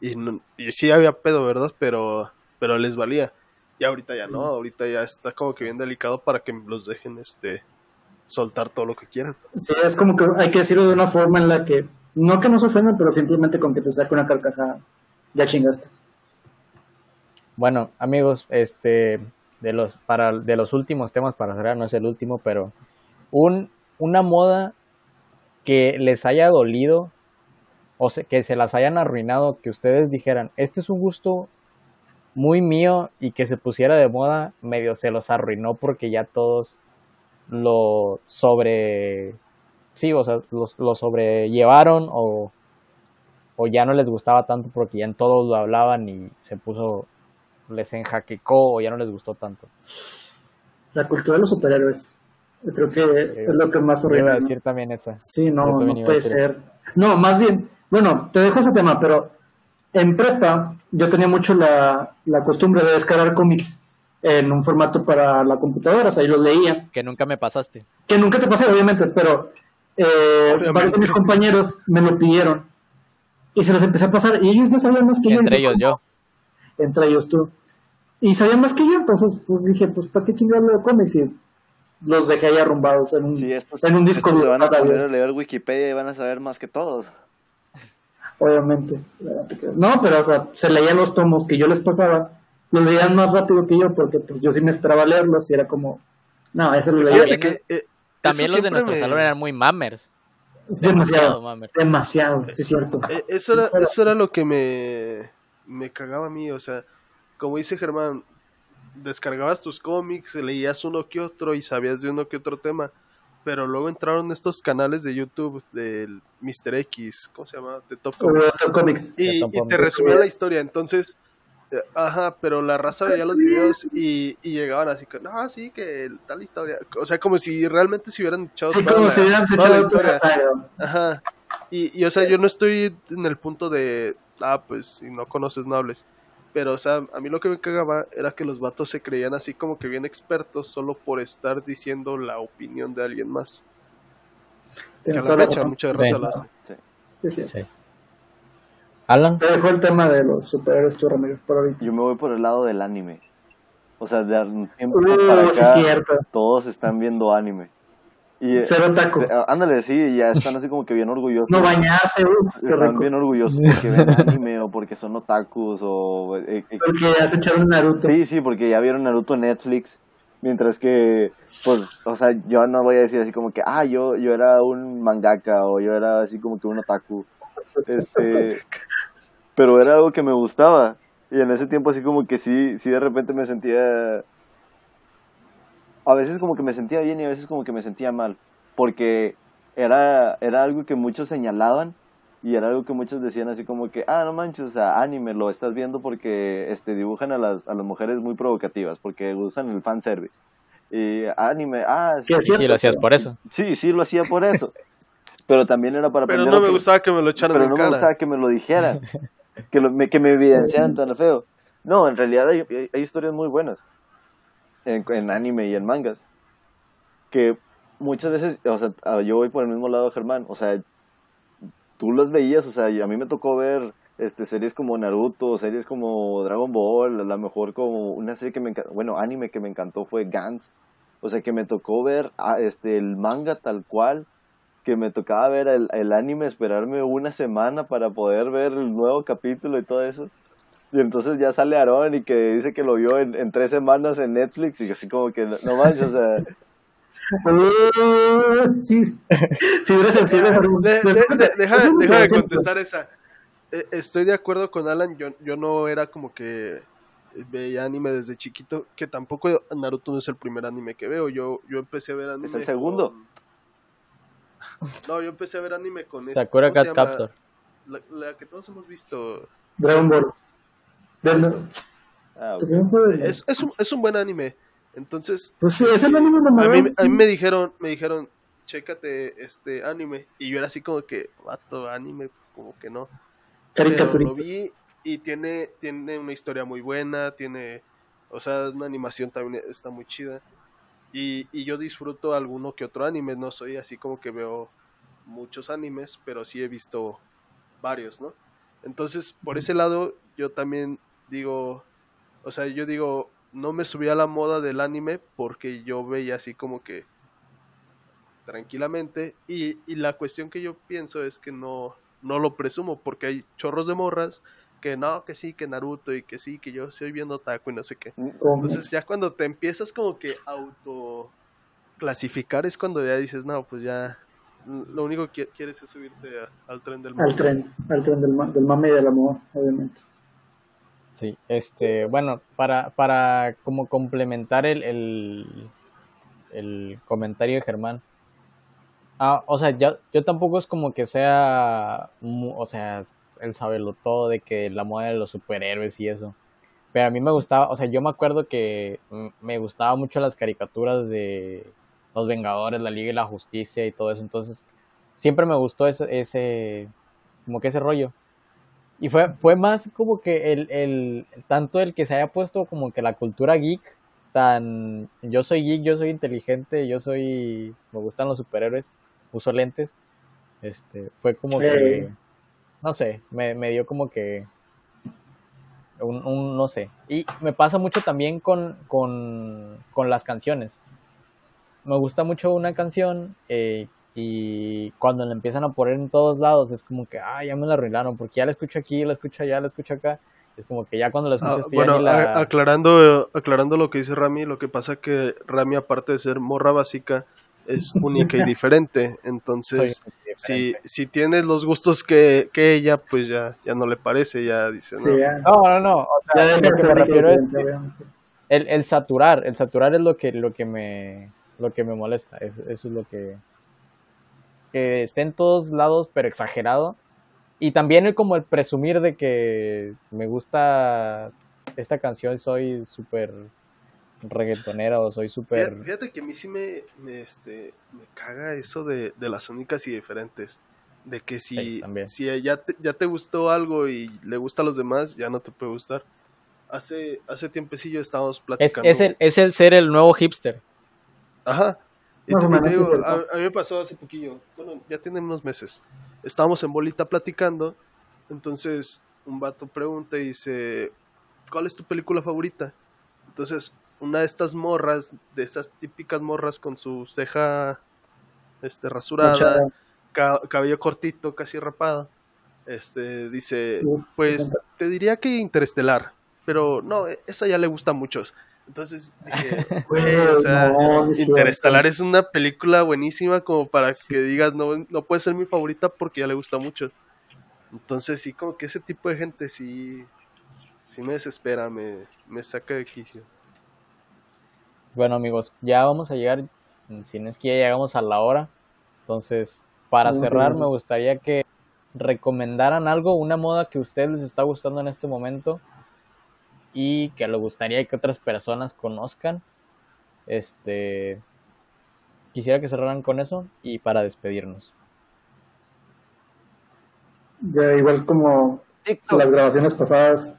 y, no- y sí había pedo, ¿verdad? Pero, pero les valía. Y ahorita ya no, ahorita ya está como que bien delicado para que los dejen este soltar todo lo que quieran. Sí, es como que hay que decirlo de una forma en la que, no que no se ofendan, pero simplemente con que te saque una carcajada, ya chingaste. Bueno, amigos, este de los para de los últimos temas para cerrar, no es el último, pero un una moda que les haya dolido o que se las hayan arruinado, que ustedes dijeran, este es un gusto muy mío y que se pusiera de moda, medio se los arruinó porque ya todos lo sobre... Sí, o sea, los, lo sobrellevaron o, o ya no les gustaba tanto porque ya en todos lo hablaban y se puso, les enjaquecó o ya no les gustó tanto. La cultura de los superhéroes. Yo creo que es lo que más Iba horrible. a ¿no? decir también esa. Sí, no, no iba a puede ser. No, más bien, bueno, te dejo ese tema, pero en prepa yo tenía mucho la, la costumbre de descargar cómics en un formato para la computadora, o sea, yo los leía. Que nunca me pasaste. Que nunca te pasé, obviamente, pero eh, varios de mis compañeros me lo pidieron y se los empecé a pasar y ellos no sabían más que yo. Entre ellos yo. Entre ellos tú. Y sabían más que yo, entonces pues dije, pues ¿para qué chingados leo cómics? Y los dejé ahí arrumbados en un, Sí, estos, en un disco se van a para poner Dios. a leer Wikipedia y van a saber más que todos. obviamente. No, pero o sea, se leían los tomos que yo les pasaba, los leían más rápido que yo, porque pues yo sí me esperaba leerlos y era como, no, eso lo leía También- que, eh, También los de nuestro me- salón eran muy mammers. demasiado, mammers. demasiado, sí es cierto. Eh, Eso era, Eso era- eso era lo que me, me cagaba a mí, o sea, como dice Germán, descargabas tus cómics, leías uno que otro y sabías de uno que otro tema, pero luego entraron estos canales de YouTube del Mr. X, ¿cómo se llama? De Top Comics, y, Top y te Comics. resumían la historia, entonces, eh, ajá, pero la raza veía los videos y, y llegaban así, con, ah, sí, que tal historia, o sea, como si realmente se hubieran echado Sí, toda como la- si hubieran echado la historia. Ajá. Y, y, o sea, yo no estoy en el punto de, ah, pues si no conoces, no hables. Pero, o sea, a mí lo que me cagaba era que los vatos se creían así como que bien expertos solo por estar diciendo la opinión de alguien más. Tienes toda la fecha razón. mucha Sí. Sí. Sí. Alan, Te dejo el tema de los superhéroes tú, Ramiro, por ahorita. Yo me voy por el lado del anime. O sea, de un tiempo Uh, para acá, es cierto. todos están viendo anime. Y, eh, Cero tacos. eh, ándale, sí, ya están así como que bien orgullosos. No bañarse, están rico. bien orgullosos porque ven anime o porque son otakus o... eh, eh, Porque ya se echaron Naruto. Sí, sí, porque ya vieron Naruto en Netflix. Mientras que, pues, o sea, yo no voy a decir así como que, ah, yo, yo era un mangaka o yo era así como que un otaku. Este, <laughs> pero era algo que me gustaba. Y en ese tiempo así como que sí, sí de repente me sentía... A veces como que me sentía bien y a veces como que me sentía mal. Porque era, era algo que muchos señalaban y era algo que muchos decían así como que, ah, no manches, o sea, anime lo estás viendo porque este, dibujan a las, a las mujeres muy provocativas, porque usan el fanservice. Y anime, ah, sí, Que cierto. sí lo hacías por eso. sí, sí lo hacía por eso. <laughs> Pero también era para Pero no me otro- gustaba que me lo echaran pero no me cara. gustaba que me lo dijeran, <laughs> que, lo- me, que me evidenciaran <laughs> tan feo. No, en realidad hay- hay historias muy buenas en, anime y en mangas. Que muchas veces, o sea, yo voy por el mismo lado Germán, o sea, tú las veías, o sea, a mí me tocó ver este, series como Naruto, series como Dragon Ball, a lo mejor como una serie que me encantó, bueno, anime que me encantó fue Gantz, o sea, que me tocó ver este, el manga tal cual, que me tocaba ver el, el anime, esperarme una semana para poder ver el nuevo capítulo y todo eso. Y entonces ya sale Aaron y que dice que lo vio en, en tres semanas en Netflix y así como que no, no manches, o sea, <laughs> sí. Fibras sensibles. De- de- de- deja, de contestar esa. Eh, Estoy de acuerdo con Alan. Yo, yo no era como que veía anime desde chiquito. Que tampoco Naruto no es el primer anime que veo. Yo, yo empecé a ver anime. Es el segundo. con- No, yo empecé a ver anime con este, Sakura ¿cómo se Cat? Captor. La, la que todos hemos visto. Dragon Ball. Del- ah, ok. ¿También fue de- Es, es, un, es un buen anime. Entonces, Pues sí, es el anime a mí, a mí me dijeron, me dijeron, chécate este anime. Y yo era así como que, vato, anime, como que no. Pero lo vi y tiene, tiene una historia muy buena, tiene, o sea, una animación también está muy chida. Y, y yo disfruto alguno que otro anime, no soy así como que veo muchos animes, pero sí he visto varios, ¿no? Entonces, por ese lado, yo también digo, o sea, yo digo, no me subí a la moda del anime porque yo veía así como que tranquilamente y, y la cuestión que yo pienso es que no, no lo presumo porque hay chorros de morras que no, que sí, que Naruto y que sí, que yo estoy viendo Taco y no sé qué. Entonces ya cuando te empiezas como que auto clasificar es cuando ya dices, no, pues ya lo único que quieres es subirte a- al tren del al mundo. tren, al tren del, del mame y del amor, obviamente. Sí, este, bueno, para, para como complementar el, el, el comentario de Germán. Ah, o sea, yo, yo tampoco es como que sea, o sea, el saberlo todo de que la moda de los superhéroes y eso. Pero a mí me gustaba, o sea, yo me acuerdo que me gustaba mucho las caricaturas de Los Vengadores, la Liga y la Justicia y todo eso. Entonces, siempre me gustó ese, ese como que ese rollo. Y fue, fue más como que el, el, tanto el que se haya puesto como que la cultura geek, tan, yo soy geek, yo soy inteligente, yo soy, me gustan los superhéroes, uso lentes, este, fue como que, no sé, me, me dio como que, un, un, no sé. Y me pasa mucho también con, con, con las canciones. Me gusta mucho una canción eh, y cuando la empiezan a poner en todos lados es como que, ah, ya me la arruinaron, porque ya la escucho aquí, la escucho allá, la escucho acá. Es como que ya cuando la Ah, escuchas ya bueno, la... aclarando, aclarando lo que dice Rami, lo que pasa que Rami, aparte de ser morra básica, es <laughs> única y diferente. Entonces, soy si, diferente. si tienes los gustos que, que ella, pues ya, ya no le parece, ya dice, no. Sí, ya. No, no, no. O Ya sea, deja lo que me refiero es diferente, el, el saturar, el saturar es lo que, lo que me, lo que me molesta. Eso, eso es lo que, que esté en todos lados, pero exagerado. Y también el como el presumir de que me gusta esta canción, soy súper reggaetonera o soy súper... Fíjate, fíjate que a mí sí me, me, este, me caga eso de, de las únicas y diferentes. De que si, Sí, si ya te, ya te gustó algo y le gusta a los demás, ya no te puede gustar. Hace, hace tiempecillo estábamos Es, platicando. es, el, es el ser el nuevo hipster. Ajá. Más o menos, digo, a, a mí me pasó hace poquillo, bueno, ya tiene unos meses. Estábamos en bolita platicando, entonces un vato pregunta y dice, ¿cuál es tu película favorita? Entonces, una de estas morras, de estas típicas morras con su ceja este, rasurada, ca- cabello cortito, casi rapado, este, dice, pues te diría que Interestelar, pero no, e- esa ya le gusta a muchos. Entonces <laughs> dije, güey, o sea, no, no es Interestelar es una película buenísima como para que digas, no, no puede ser mi favorita porque ya le gusta mucho. Entonces sí, como que ese tipo de gente sí, sí me desespera, me, me saca de quicio. Bueno amigos, ya vamos a llegar, si no es que ya llegamos a la hora. Entonces, para cerrar, me gustaría que recomendaran algo, una moda que a ustedes les está gustando en este momento y que le gustaría que otras personas conozcan. Este, quisiera que cerraran con eso y para despedirnos. Ya igual como TikTok. las grabaciones pasadas.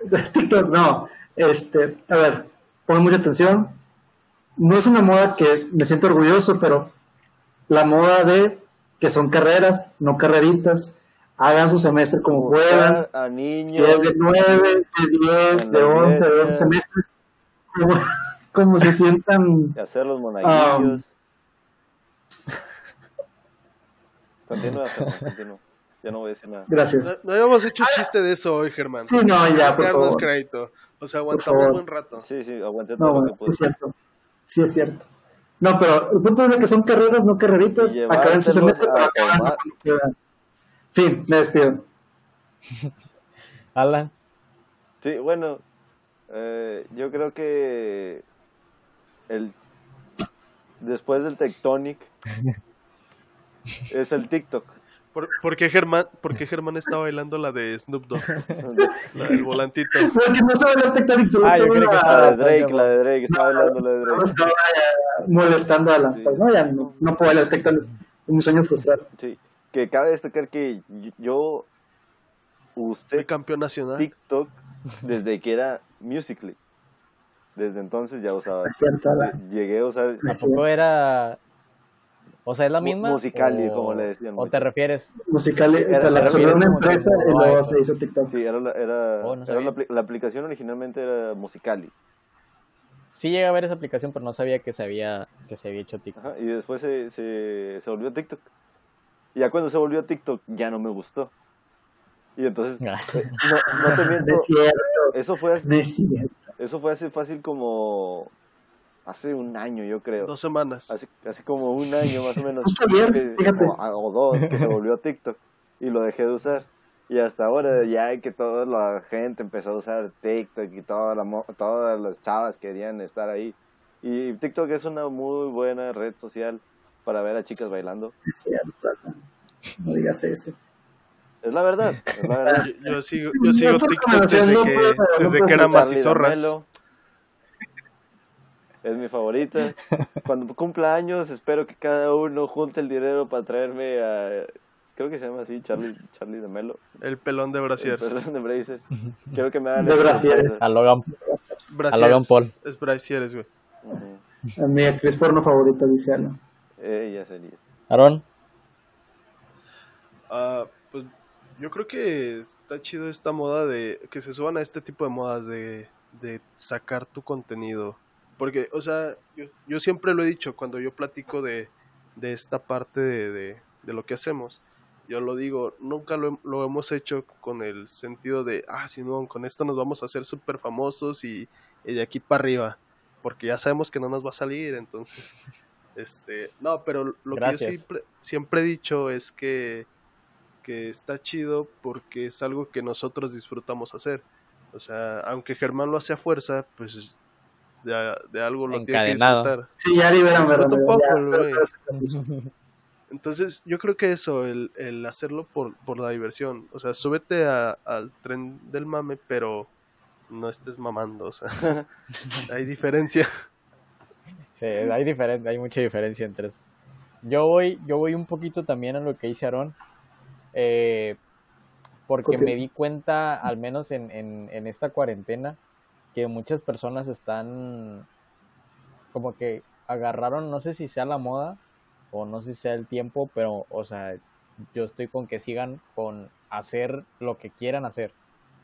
<laughs> TikTok, no. Este, a ver, pongan mucha atención. No es una moda que me siento orgulloso, pero la moda de que son carreras, no carreritas. Hagan su semestre como puedan. a Si niños. es de 9, de 10, En de la 11, de 12 iglesia. semestres. Como, <laughs> como se sientan. Y hacer los monaguillos. <laughs> Continúa, Germán, continúa. Ya no voy a decir nada. Gracias. No, no habíamos hecho chiste de eso hoy, Germán. Sí, no, ya, por favor. crédito. O sea, Por aguantamos favor. un buen rato. Sí, sí, aguanté todo No, lo bueno, que sí pude. es cierto. Sí es cierto. No, pero el punto es de que son carreras, no carreritas. Acaben su semestre, a pero acaban tomar. cuando puedan. Fin, me despido. <laughs> Alan, Sí, bueno, eh, yo creo que el después del Tectonic <laughs> es el TikTok. ¿Por, por qué Germán, por qué Germán está bailando la de Snoop Dogg? <laughs> La del volantito. Porque no estaba el Tectonic, solo Ah, yo estaba creo que la- de Drake, la de Drake, estaba hablando la de solo Drake. estaba ya molestando a la. Sí. Pues no, ya no, no puedo bailar Tectonic. Mi sueño frustrado. Sí, que cabe destacar que yo usé campeón nacional. TikTok desde que era Musical.ly. Desde entonces ya usaba. Es cierto. Llegué a usar ¿tampoco era... O sea, es la misma? Musical.ly, o- como le decían ¿O te refieres? musical, Sí, o sea, la era una empresa y luego se hizo TikTok. Sí, era, la, era, Oh, no era la, aplicación originalmente era Musicali. Sí llegué a ver esa aplicación, pero no sabía que se había, que se había hecho TikTok. Ajá, y después se, se, se volvió TikTok. Y ya cuando se volvió TikTok ya no me gustó. Y entonces, no, no te <laughs> miento, es cierto, eso fue, cierto. eso fue hace fácil como hace un año yo creo. Dos semanas. Hace, hace como un año más o menos. Ayer, que- fíjate. o, o dos que se volvió TikTok. Y lo dejé de usar. Y hasta ahora ya que toda la gente empezó a usar TikTok y toda la, mo- todas las chavas querían estar ahí. Y TikTok es una muy buena red social para ver a chicas bailando. Es cierto. No, No digas eso. Es la verdad, es la verdad. <laughs> Yo, yo sigo, yo sigo no TikTok desde conociendo, que, pero no desde puedo que era macizorras. Es mi favorita. Cuando cumpla años, espero que cada uno junte el dinero para traerme a. Creo que se llama así, Charlie, Charlie de Melo. El pelón de brasiers. de Braces. Quiero que me hagan De sorpresa. A Logan, Brasieres. a Logan Paul. Es brasieres, güey. Ujú. Mi actriz porno favorita, dice Alan. Ella sería. Aaron, Ah, pues yo creo que está chido esta moda de que se suban a este tipo de modas de, de sacar tu contenido. Porque, o sea, yo, yo siempre lo he dicho cuando yo platico de, de esta parte de, de- de lo que hacemos. Yo lo digo, nunca lo, lo hemos hecho con el sentido de, ah, Simón, con esto nos vamos a hacer súper famosos y, y de aquí para arriba. Porque ya sabemos que no nos va a salir, entonces. Este, no, pero lo que yo siempre, siempre he dicho es que que está chido porque es algo que nosotros disfrutamos hacer. O sea, aunque Germán lo hace a fuerza, pues de, de algo lo tiene que disfrutar. Sí, ya. <laughs> Entonces, yo creo que eso, el, el hacerlo por, por la diversión. O sea, súbete a- al tren del mame, pero no estés mamando. O sea, <laughs> hay diferencia. Sí, hay, diferen- hay mucha diferencia entre eso. Yo voy, yo voy un poquito también a lo que dice Aaron, eh, porque me di cuenta, al menos en, en, en esta cuarentena, que muchas personas están como que agarraron, no sé si sea la moda o no sé si sea el tiempo, pero, o sea, yo estoy con que sigan con hacer lo que quieran hacer.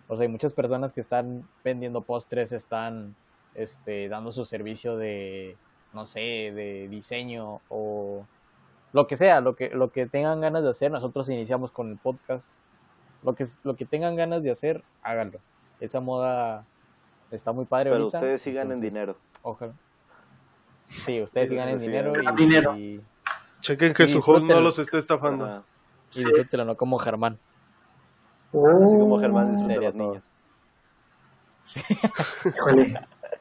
O sea, hay muchas personas que están vendiendo postres, están este, dando su servicio de, no sé, de diseño o lo que sea, lo que, lo que tengan ganas de hacer. Nosotros iniciamos con el podcast. Lo que, lo que tengan ganas de hacer, háganlo. Esa moda está muy padre Pero ahorita. ustedes sigan en entonces, dinero. Ojalá. Sí, ustedes Sí, sigan en sí, dinero sí. y, Dinero. y, Chequen que Sí, su host no los esté estafando. Y disfrútenlo, no como Germán. Así como Germán Oh, disfruta los niños.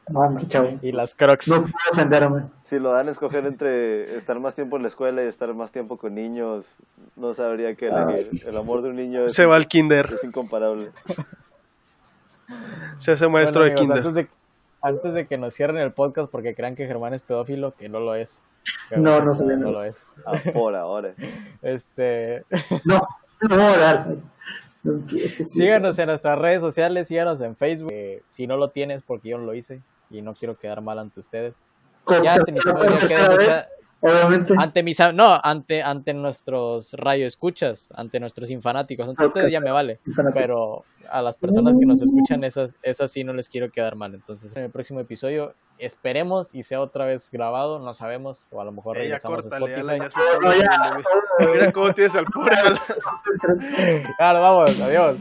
No, chavo. Y las crocs. No puedo ofenderme. Si lo dan a escoger entre estar más tiempo en la escuela y estar más tiempo con niños, no sabría qué elegir. El amor de un niño es, Se va al kinder. es incomparable. Se hace maestro Bueno, de kinder. Antes de, antes de que nos cierren el podcast porque crean que Germán es pedófilo, que no lo es. No, no se ve, No no. lo es. Ah, por ahora. <laughs> Este, No, no, dale. No empieces. síganos en nuestras redes sociales, síganos en Facebook. eh, si no lo tienes, porque yo no lo hice y no quiero quedar mal ante ustedes. Con Ya tercera- tercera vez, obviamente. Ante mis am- no, ante ante nuestros radioescuchas, ante nuestros infanáticos, ante Podcast. ustedes ya me vale, Infanático. pero a las personas que nos escuchan esas esas sí no les quiero quedar mal. Entonces, en el próximo episodio esperemos y sea otra vez grabado, no sabemos, o a lo mejor regresamos a Spotify. Ya se está güey. Mira cómo tienes al pobre. <laughs> Claro, vamos, adiós.